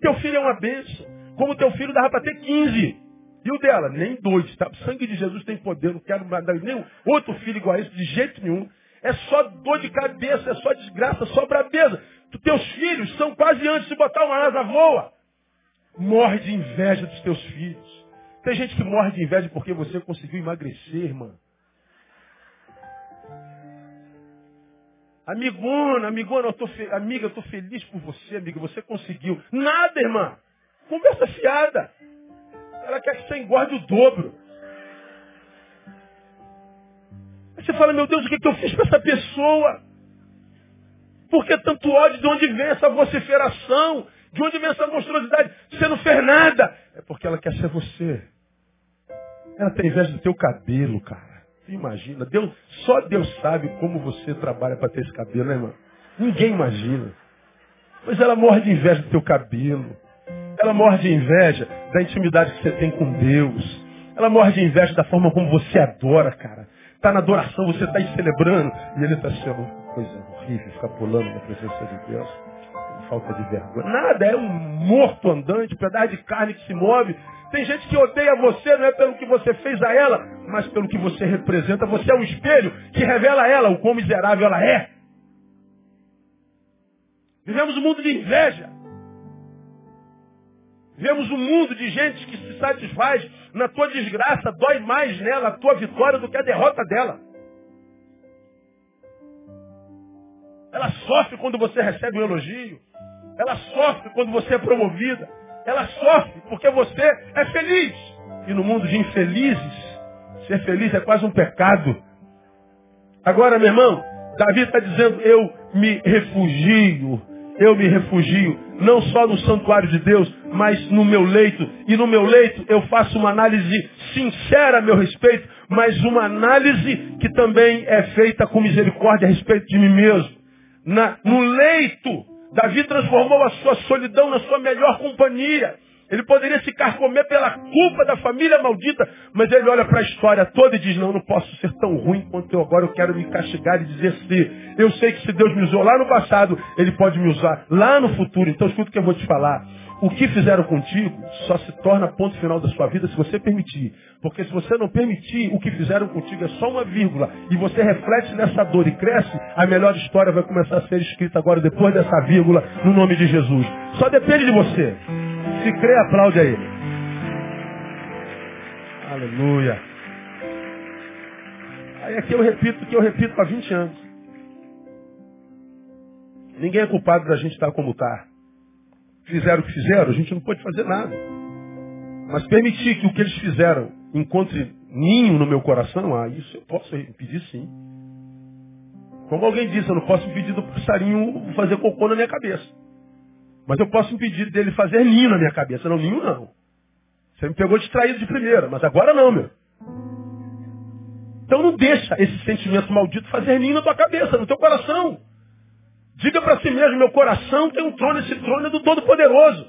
Teu filho é uma bênção. Como teu filho dava para ter 15. E o dela? Nem dois. Tá? O sangue de Jesus tem poder. Não quero dar nenhum outro filho igual a isso, de jeito nenhum. É só dor de cabeça, é só desgraça, só brabeza. Teus filhos são quase antes de botar uma asa voa. Morre de inveja dos teus filhos. Tem gente que morre de inveja porque você conseguiu emagrecer, irmã. Amigona, amigona, eu tô fe... amiga, eu estou feliz por você, amiga, você conseguiu. Nada, irmã. Conversa fiada. Ela quer que você engorde o dobro. Aí você fala, meu Deus, o que, que eu fiz para essa pessoa? Por que tanto ódio? De onde vem essa vociferação? De onde vem essa monstruosidade? Você não fez nada. É porque ela quer ser você. Ela tem inveja do teu cabelo, cara. Imagina. Deus, só Deus sabe como você trabalha para ter esse cabelo, né, irmão? Ninguém imagina. Mas ela morre de inveja do teu cabelo. Ela morre de inveja da intimidade que você tem com Deus. Ela morre de inveja da forma como você adora, cara. Está na adoração, você está aí celebrando. E ele está sendo coisa horrível, ficar pulando na presença de Deus. Falta de vergonha. Nada, é um morto andante, pedaço de carne que se move. Tem gente que odeia você, não é pelo que você fez a ela, mas pelo que você representa. Você é um espelho que revela a ela o quão miserável ela é. Vivemos um mundo de inveja. Vemos um mundo de gente que se satisfaz na tua desgraça, dói mais nela a tua vitória do que a derrota dela. Ela sofre quando você recebe um elogio. Ela sofre quando você é promovida. Ela sofre porque você é feliz. E no mundo de infelizes, ser feliz é quase um pecado. Agora, meu irmão, Davi está dizendo, eu me refugio eu me refugio não só no santuário de Deus, mas no meu leito. E no meu leito eu faço uma análise sincera a meu respeito, mas uma análise que também é feita com misericórdia a respeito de mim mesmo. Na, no leito, Davi transformou a sua solidão na sua melhor companhia. Ele poderia se carcomer pela culpa da família maldita, mas ele olha para a história toda e diz, não, não posso ser tão ruim quanto eu agora, eu quero me castigar e dizer se eu sei que se Deus me usou lá no passado, Ele pode me usar lá no futuro. Então escuta o que eu vou te falar. O que fizeram contigo só se torna ponto final da sua vida se você permitir. Porque se você não permitir, o que fizeram contigo é só uma vírgula. E você reflete nessa dor e cresce, a melhor história vai começar a ser escrita agora depois dessa vírgula, no nome de Jesus. Só depende de você. Se crê, aplaude aí. Aleluia. Aí aqui eu repito o que eu repito há 20 anos. Ninguém é culpado da gente estar como está. Fizeram o que fizeram, a gente não pode fazer nada. Mas permitir que o que eles fizeram encontre ninho no meu coração, ah, isso eu posso impedir sim. Como alguém disse, eu não posso impedir do passarinho fazer cocô na minha cabeça. Mas eu posso impedir dele fazer ninho na minha cabeça. Não, ninho não. Você me pegou distraído de primeira, mas agora não, meu. Então não deixa esse sentimento maldito fazer ninho na tua cabeça, no teu coração. Diga para si mesmo, meu coração tem um trono, esse trono é do Todo-Poderoso.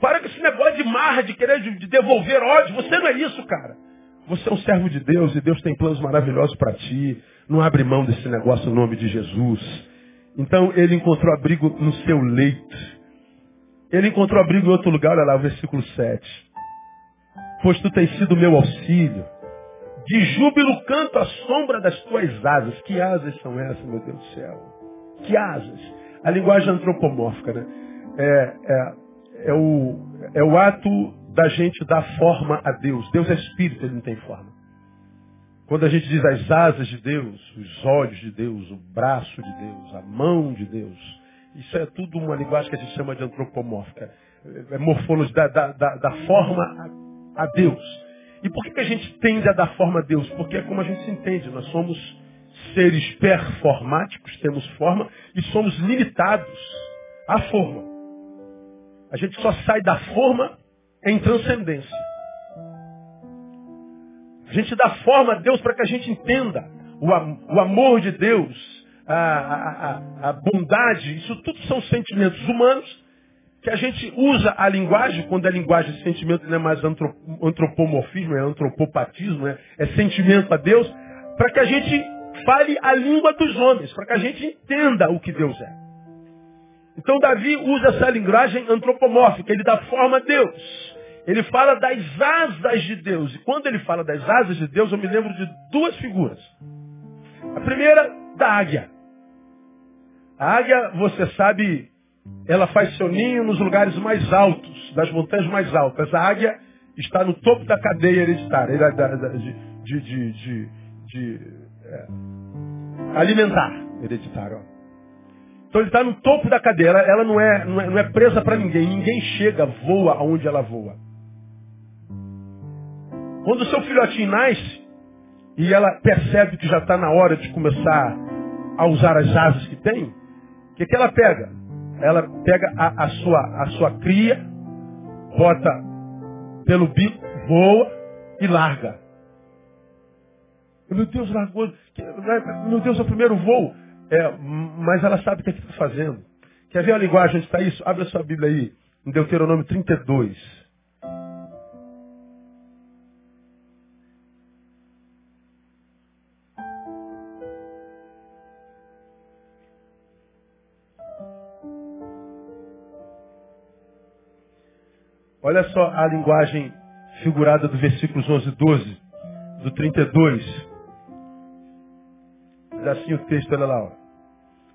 Para com esse negócio de marra, de querer de devolver ódio. Você não é isso, cara. Você é um servo de Deus e Deus tem planos maravilhosos para ti. Não abre mão desse negócio no nome de Jesus. Então ele encontrou abrigo no seu leito. Ele encontrou abrigo em outro lugar, olha lá o versículo 7. Pois tu tens sido meu auxílio. De júbilo canto à sombra das tuas asas. Que asas são essas, meu Deus do céu? Que asas? A linguagem antropomórfica, né? É, é, é o, é o ato da gente dar forma a Deus. Deus é espírito, ele não tem forma. Quando a gente diz as asas de Deus, os olhos de Deus, o braço de Deus, a mão de Deus, isso é tudo uma linguagem que a gente chama de antropomórfica. É morfologia da, da, da, da forma a, a, Deus. E por que, que a gente tende a dar forma a Deus? Porque é como a gente se entende. Nós somos seres performáticos, temos forma, e somos limitados à forma. A gente só sai da forma em transcendência. A gente dá forma a Deus para que a gente entenda o, o amor de Deus, a, a, a, bondade, isso tudo são sentimentos humanos que a gente usa a linguagem, quando a linguagem de sentimento não é mais antropomorfismo, é antropopatismo, é, é sentimento a Deus, para que a gente fale a língua dos homens, para que a gente entenda o que Deus é. Então Davi usa essa linguagem antropomórfica, ele dá forma a Deus. Ele fala das asas de Deus. E quando ele fala das asas de Deus, eu me lembro de duas figuras. A primeira, da águia. A águia, você sabe, ela faz seu ninho nos lugares mais altos, das montanhas mais altas. A águia está no topo da cadeia hereditária, de, de, de, de é, alimentar hereditário. Então ele está no topo da cadeia, ela, ela não, é, não, é, não é presa para ninguém, ninguém chega, voa aonde ela voa. Quando o seu filhotinho nasce e ela percebe que já está na hora de começar a usar as asas que tem, o que, que ela pega? Ela pega a, a, sua, a sua cria, bota pelo bico, voa e larga. Meu Deus, largou. Meu Deus, é o primeiro voo. É, mas ela sabe o que é está fazendo. Quer ver a linguagem onde está isso? Abre a sua Bíblia aí, em Deuteronômio 32. Olha só a linguagem figurada do versículos 11 e 12, do 32. Diz assim o texto, olha lá. Ó.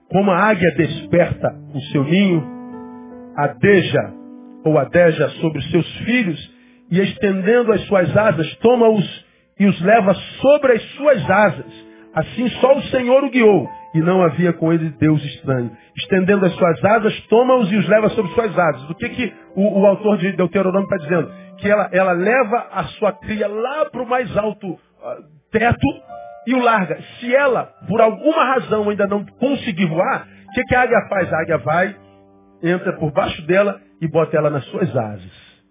Como a águia desperta o seu ninho, adeja ou adeja sobre os seus filhos, e estendendo as suas asas, toma-os e os leva sobre as suas asas. Assim só o Senhor o guiou, e não havia com ele Deus estranho. Estendendo as suas asas, toma-os e os leva sobre suas asas. O que, que o, o autor de Deuteronômio está dizendo? Que ela, ela leva a sua cria lá para o mais alto uh, teto e o larga. Se ela, por alguma razão, ainda não conseguir voar, o que, que a águia faz? A águia vai, entra por baixo dela e bota ela nas suas asas.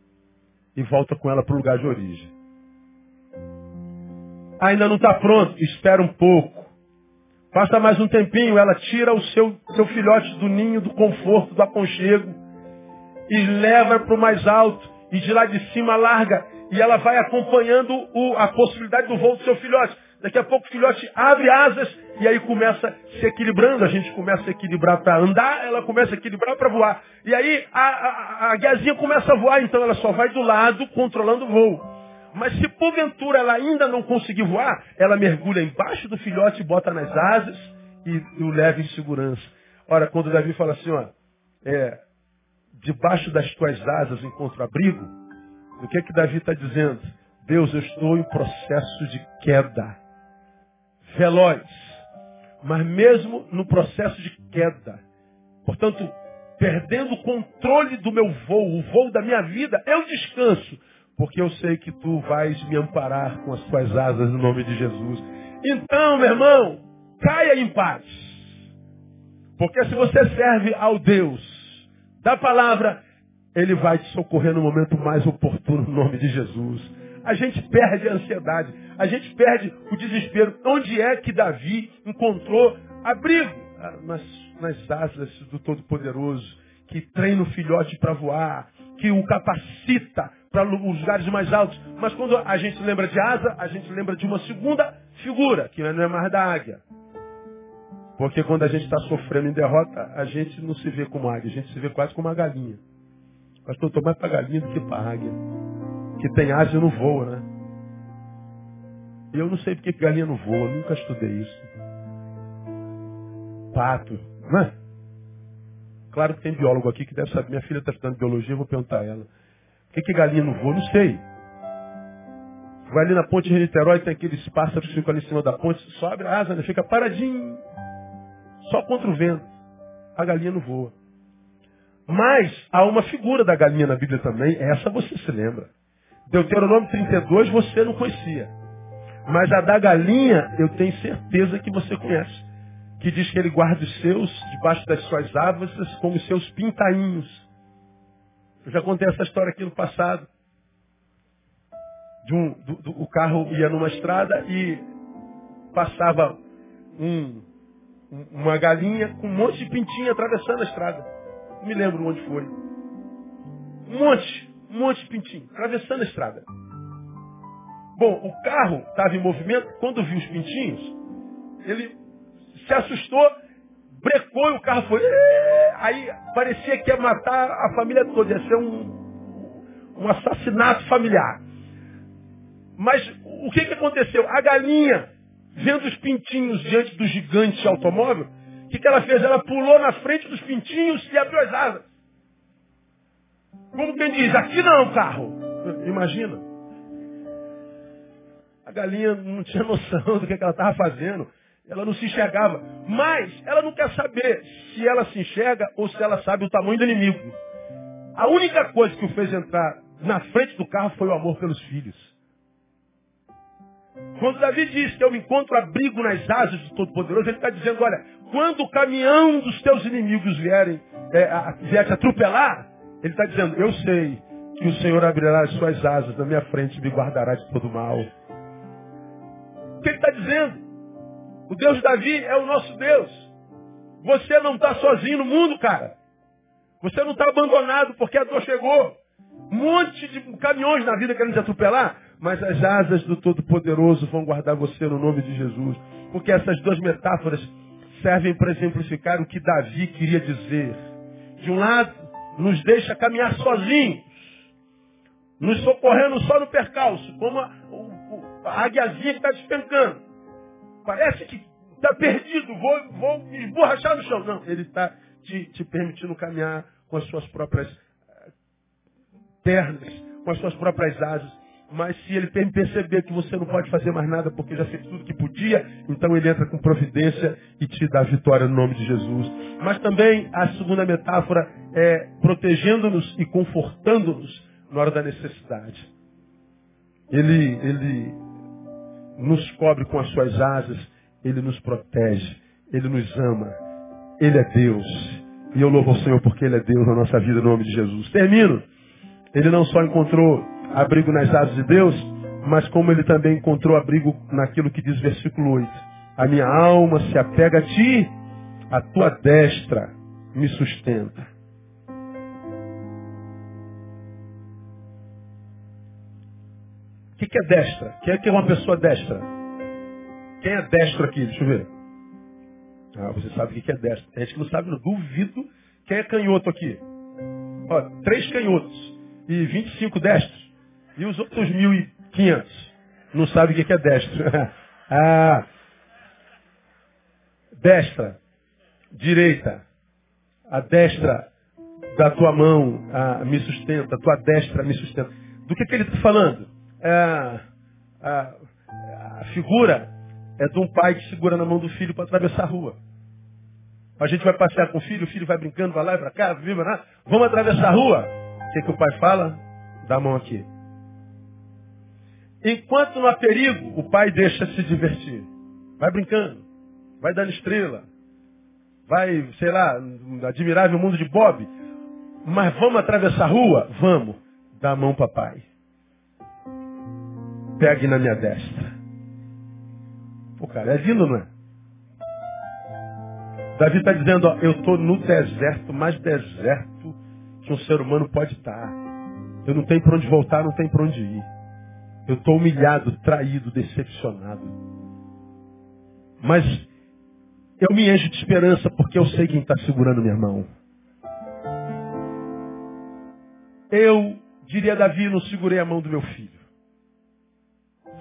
E volta com ela para o lugar de origem. Ainda não está pronto, espera um pouco. Passa mais um tempinho, ela tira o seu, seu filhote do ninho, do conforto, do aconchego, e leva para o mais alto, e de lá de cima larga, e ela vai acompanhando o, a possibilidade do voo do seu filhote. Daqui a pouco o filhote abre asas e aí começa se equilibrando. A gente começa a equilibrar para andar, ela começa a equilibrar para voar. E aí a, a, a guiazinha começa a voar, então ela só vai do lado controlando o voo. Mas se porventura ela ainda não conseguir voar, ela mergulha embaixo do filhote, bota nas asas e o leva em segurança. Ora, quando Davi fala assim, ó, é, debaixo das tuas asas encontro abrigo, o que é que Davi está dizendo? Deus, eu estou em processo de queda. Veloz. Mas mesmo no processo de queda. Portanto, perdendo o controle do meu voo, o voo da minha vida, eu descanso porque eu sei que tu vais me amparar com as tuas asas no nome de Jesus. Então, meu irmão, caia em paz. Porque se você serve ao Deus da palavra, ele vai te socorrer no momento mais oportuno no nome de Jesus. A gente perde a ansiedade, a gente perde o desespero. Onde é que Davi encontrou abrigo? Ah, nas, nas asas do Todo-Poderoso, que treina o filhote para voar, que o capacita para os lugares mais altos. Mas quando a gente lembra de asa, a gente lembra de uma segunda figura, que não é mais da águia. Porque quando a gente está sofrendo em derrota, a gente não se vê como águia, a gente se vê quase como uma galinha. Pastor, estou mais para galinha do que para águia. Que tem asa e não voa, né? Eu não sei porque galinha não voa, nunca estudei isso. Pato, não é? Claro que tem biólogo aqui que deve saber. Minha filha está estudando biologia, eu vou perguntar a ela. Por que, que galinha não voa? Não sei. Vai ali na ponte de Niterói, tem aqueles pássaros que ficam ali em cima da ponte, só abre a asa, né? fica paradinho, só contra o vento. A galinha não voa. Mas há uma figura da galinha na Bíblia também, essa você se lembra. Deuteronômio 32 você não conhecia. Mas a da galinha eu tenho certeza que você conhece. Que diz que ele guarda os seus debaixo das suas árvores como os seus pintainhos. Eu já contei essa história aqui no passado. De um, do, do, o carro ia numa estrada e passava um, uma galinha com um monte de pintinho atravessando a estrada. Não me lembro onde foi. Um monte, um monte de pintinho, atravessando a estrada. Bom, o carro estava em movimento, quando viu os pintinhos, ele se assustou, brecou e o carro foi. Aí parecia que ia matar a família toda, ia ser um, um assassinato familiar. Mas o que, que aconteceu? A galinha, vendo os pintinhos diante do gigante automóvel, o que, que ela fez? Ela pulou na frente dos pintinhos e abriu as asas. Como quem diz, aqui não, carro. Imagina. A galinha não tinha noção do que, que ela estava fazendo. Ela não se enxergava. Mas ela não quer saber se ela se enxerga ou se ela sabe o tamanho do inimigo. A única coisa que o fez entrar na frente do carro foi o amor pelos filhos. Quando Davi diz que eu encontro abrigo nas asas do Todo-Poderoso, ele está dizendo, olha, quando o caminhão dos teus inimigos vierem, é, a, vier te atropelar, ele está dizendo, eu sei que o Senhor abrirá as suas asas na minha frente e me guardará de todo mal. O que ele está dizendo? O Deus de Davi é o nosso Deus. Você não está sozinho no mundo, cara. Você não está abandonado porque a dor chegou. Um monte de caminhões na vida querendo te atropelar, mas as asas do Todo-Poderoso vão guardar você no nome de Jesus. Porque essas duas metáforas servem para exemplificar o que Davi queria dizer. De um lado, nos deixa caminhar sozinhos, nos socorrendo só no percalço, como a, a águiazinha que está despencando. Parece que está perdido, vou, vou me esborrachar no chão. Não, ele está te, te, permitindo caminhar com as suas próprias eh, pernas, com as suas próprias asas. Mas se ele perceber que você não pode fazer mais nada porque já fez tudo que podia, então ele entra com providência e te dá vitória no nome de Jesus. Mas também a segunda metáfora é protegendo-nos e confortando-nos na hora da necessidade. Ele, ele nos cobre com as suas asas, ele nos protege, ele nos ama. Ele é Deus. E eu louvo ao Senhor porque ele é Deus na nossa vida, no nome de Jesus. Termino. Ele não só encontrou abrigo nas asas de Deus, mas como ele também encontrou abrigo naquilo que diz versículo 8. A minha alma se apega a ti, a tua destra me sustenta. O que, que é destra? Quem é que é uma pessoa destra? Quem é destro aqui? Deixa eu ver. Ah, você sabe o que é destro. Tem gente que não sabe, não duvido. Quem é canhoto aqui? Ó, três canhotos e 25 destros. E os outros 1.500 não sabem o que é destro. ah, destra, direita, a destra da tua mão ah, me sustenta, a tua destra me sustenta. Do que, que ele está falando? É, a, figura é de um pai que segura na mão do filho para atravessar a rua. A gente vai passear com o filho, o filho vai brincando, vai lá e para cá, viva, né? Vamos atravessar a rua? O que, que o pai fala? Dá a mão aqui. Enquanto não há perigo, o pai deixa se divertir. Vai brincando, vai dando estrela, vai, sei lá, admirável mundo de Bob. Mas vamos atravessar a rua? Vamos. Dá a mão, papai. Pegue na minha destra. Pô, cara, é lindo, não é? Davi está dizendo, ó, eu estou no deserto, mais deserto que um ser humano pode estar. Eu não tenho para onde voltar, não tenho para onde ir. Eu estou humilhado, traído, decepcionado. Mas eu me encho de esperança porque eu sei quem está segurando minha mão. Eu, diria Davi, não segurei a mão do meu filho.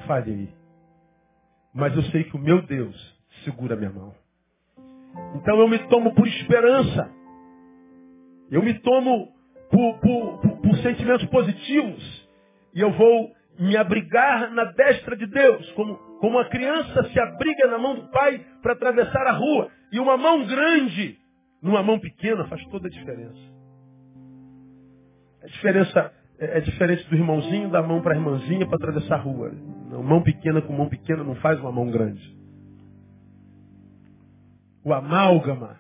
Falhei. Mas eu sei que o meu Deus segura minha mão. Então eu me tomo por esperança. Eu me tomo por, por, por, por sentimentos positivos. E eu vou me abrigar na destra de Deus, como, como uma criança se abriga na mão do pai para atravessar a rua. E uma mão grande numa mão pequena faz toda a diferença. A diferença é, é diferente do irmãozinho da mão para a irmãzinha para atravessar a rua. Uma mão pequena com mão pequena não faz uma mão grande. O amálgama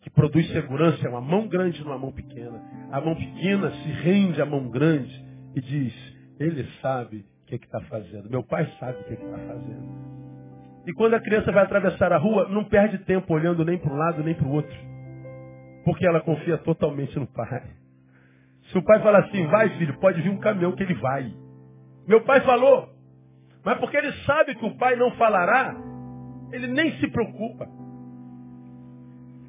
que produz segurança é uma mão grande numa mão pequena. A mão pequena se rende à mão grande e diz, ele sabe o que é está fazendo. Meu pai sabe o que é está fazendo. E quando a criança vai atravessar a rua, não perde tempo olhando nem para um lado nem para o outro. Porque ela confia totalmente no pai. Se o pai falar assim, vai filho, pode vir um caminhão que ele vai. Meu pai falou. Mas porque ele sabe que o pai não falará, ele nem se preocupa.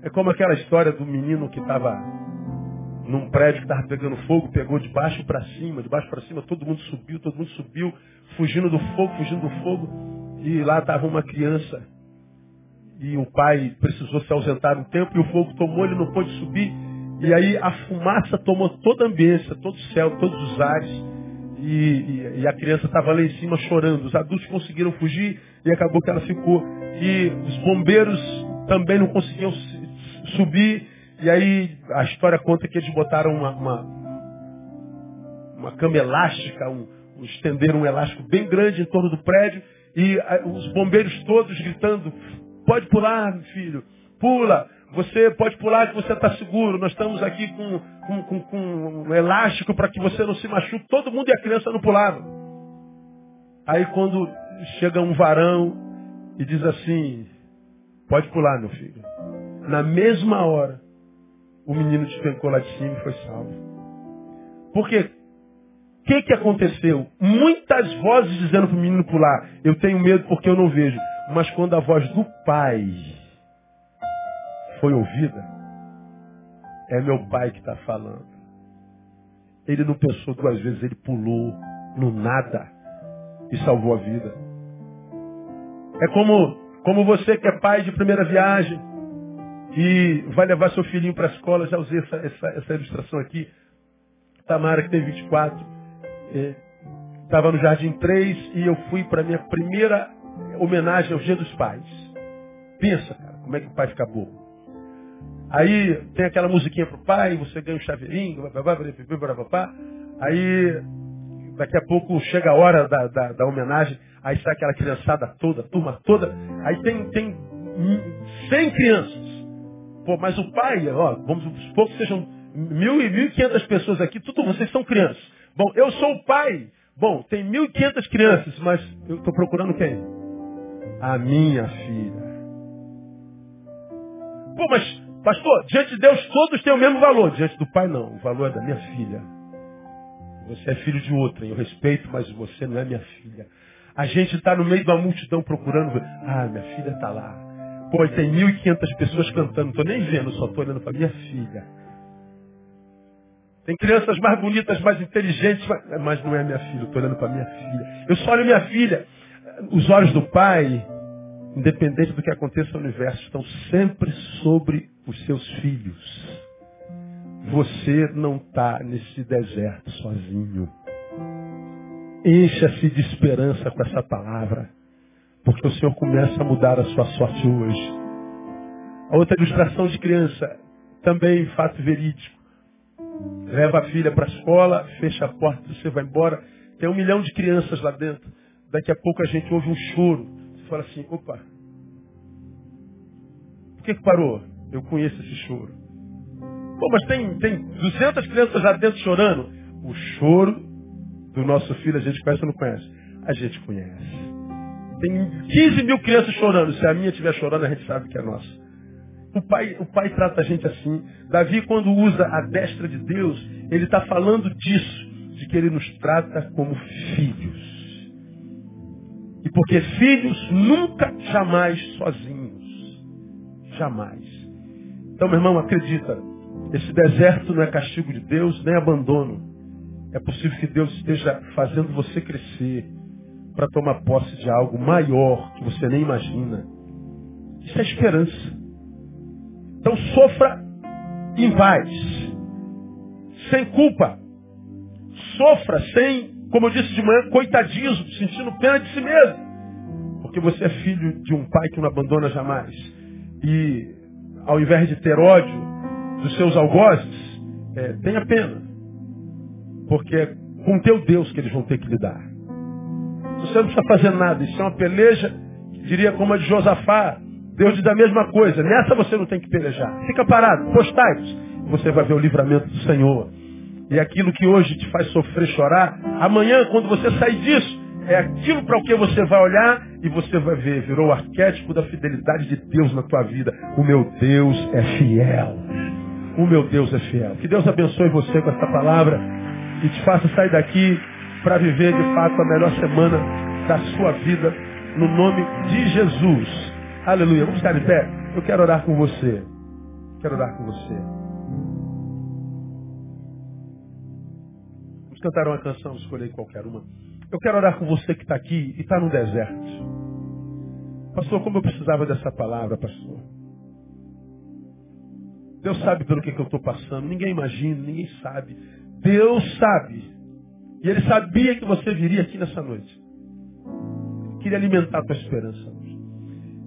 É como aquela história do menino que estava num prédio que estava pegando fogo, pegou de baixo para cima, de baixo para cima, todo mundo subiu, todo mundo subiu, fugindo do fogo, fugindo do fogo. E lá estava uma criança. E o pai precisou se ausentar um tempo e o fogo tomou, ele não pôde subir. E aí a fumaça tomou toda a ambiência, todo o céu, todos os ares. E, e, e a criança estava lá em cima chorando. Os adultos conseguiram fugir e acabou que ela ficou. E os bombeiros também não conseguiam subir. E aí a história conta que eles botaram uma, uma, uma cama elástica, um, um, estenderam um elástico bem grande em torno do prédio. E a, os bombeiros todos gritando, pode pular, filho, pula. Você pode pular que você está seguro. Nós estamos aqui com, com, com, com um elástico para que você não se machuque. Todo mundo e a criança não pularam. Aí quando chega um varão e diz assim, pode pular, meu filho. Na mesma hora, o menino despencou lá de cima e foi salvo. Porque o que, que aconteceu? Muitas vozes dizendo para o menino pular. Eu tenho medo porque eu não vejo. Mas quando a voz do pai foi ouvida, é meu pai que está falando. Ele não pensou duas vezes, ele pulou no nada e salvou a vida. É como, como você que é pai de primeira viagem e vai levar seu filhinho para a escola, já usei essa, essa, essa ilustração aqui. Tamara, que tem 24, estava é, no Jardim 3 e eu fui para minha primeira homenagem ao Dia dos Pais. Pensa, cara, como é que o pai fica bobo. Aí tem aquela musiquinha pro pai, você ganha um chaveirinho, aí daqui a pouco chega a hora da, da, da, homenagem, aí está aquela criançada toda, turma toda, aí tem, tem 100 crianças. Pô, mas o pai, ó, vamos supor que sejam mil e mil e quinhentas pessoas aqui, tudo vocês são crianças. Bom, eu sou o pai. Bom, tem mil e quinhentas crianças, mas eu estou procurando quem? A minha filha. Pô, mas Pastor, diante de Deus todos têm o mesmo valor. Diante do Pai não. O valor é da minha filha. Você é filho de outra. Eu respeito, mas você não é minha filha. A gente está no meio uma multidão procurando. Ah, minha filha está lá. Pô, tem 1.500 pessoas cantando. Não estou nem vendo, só estou olhando para minha filha. Tem crianças mais bonitas, mais inteligentes, mas não é minha filha. Estou olhando para minha filha. Eu só olho minha filha. Os olhos do pai independente do que aconteça no universo, estão sempre sobre os seus filhos. Você não está nesse deserto sozinho. Encha-se de esperança com essa palavra, porque o Senhor começa a mudar a sua sorte hoje. A outra ilustração de criança, também fato verídico. Leva a filha para a escola, fecha a porta, você vai embora. Tem um milhão de crianças lá dentro. Daqui a pouco a gente ouve um choro fala assim, opa, por que, que parou? Eu conheço esse choro. Pô, mas tem, tem 200 crianças lá dentro chorando. O choro do nosso filho a gente conhece ou não conhece? A gente conhece. Tem 15 mil crianças chorando. Se a minha estiver chorando, a gente sabe que é nossa. O pai, o pai trata a gente assim. Davi, quando usa a destra de Deus, ele está falando disso, de que ele nos trata como filhos. E porque filhos nunca, jamais sozinhos. Jamais. Então, meu irmão, acredita. Esse deserto não é castigo de Deus, nem abandono. É possível que Deus esteja fazendo você crescer para tomar posse de algo maior que você nem imagina. Isso é esperança. Então sofra em paz. sem culpa. Sofra sem, como eu disse de manhã, coitadismo, sentindo pena de si mesmo. Porque você é filho de um pai que não abandona jamais. E ao invés de ter ódio dos seus algozes, é, tenha pena. Porque é com teu Deus que eles vão ter que lidar. Você não precisa fazer nada. Isso é uma peleja, diria como a de Josafá. Deus diz a mesma coisa. Nessa você não tem que pelejar. Fica parado, postai-vos. Você vai ver o livramento do Senhor. E aquilo que hoje te faz sofrer, chorar, amanhã, quando você sair disso, é aquilo para o que você vai olhar e você vai ver. Virou o arquétipo da fidelidade de Deus na tua vida. O meu Deus é fiel. O meu Deus é fiel. Que Deus abençoe você com essa palavra e te faça sair daqui para viver de fato a melhor semana da sua vida, no nome de Jesus. Aleluia. Vamos estar de pé? Eu quero orar com você. Quero orar com você. Vamos cantar uma canção, escolher qualquer uma. Eu quero orar com você que está aqui e está no deserto. Pastor, como eu precisava dessa palavra, pastor. Deus sabe pelo que, que eu estou passando. Ninguém imagina, ninguém sabe. Deus sabe. E Ele sabia que você viria aqui nessa noite. Queria alimentar a tua esperança.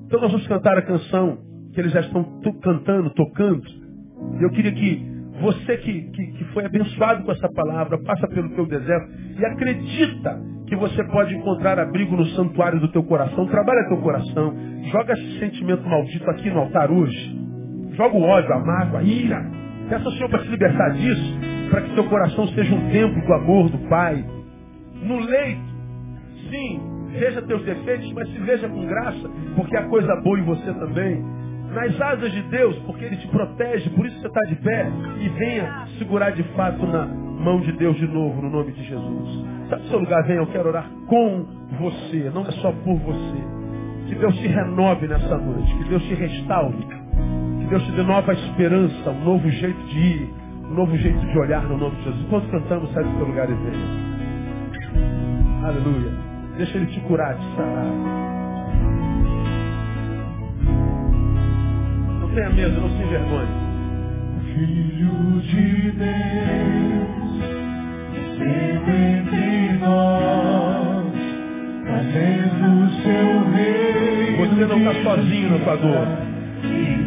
Então nós vamos cantar a canção que eles já estão cantando, tocando. E eu queria que você que, que, que foi abençoado com essa palavra, passa pelo teu deserto e acredita que você pode encontrar abrigo no santuário do teu coração. Trabalha teu coração. Joga esse sentimento maldito aqui no altar hoje. Joga o ódio, a mágoa, a ira. Peça ao Senhor para se libertar disso, para que teu coração seja um templo do amor do Pai. No leito, sim, veja teus defeitos, mas se veja com graça, porque há coisa boa em você também. Nas asas de Deus, porque Ele te protege, por isso você está de pé. E venha segurar de fato na mão de Deus de novo, no nome de Jesus. Sabe o seu lugar? Venha, eu quero orar com você, não é só por você. Que Deus te renove nessa noite, que Deus te restaure. Que Deus te dê nova esperança, um novo jeito de ir, um novo jeito de olhar no nome de Jesus. Enquanto cantamos, sai do seu lugar e venha. Aleluia. Deixa Ele te curar, te sarar. Não tenha medo, não se envergonhe. Filho de Deus, sempre entre nós, fazendo seu reino. Você não está sozinho na sua dor. E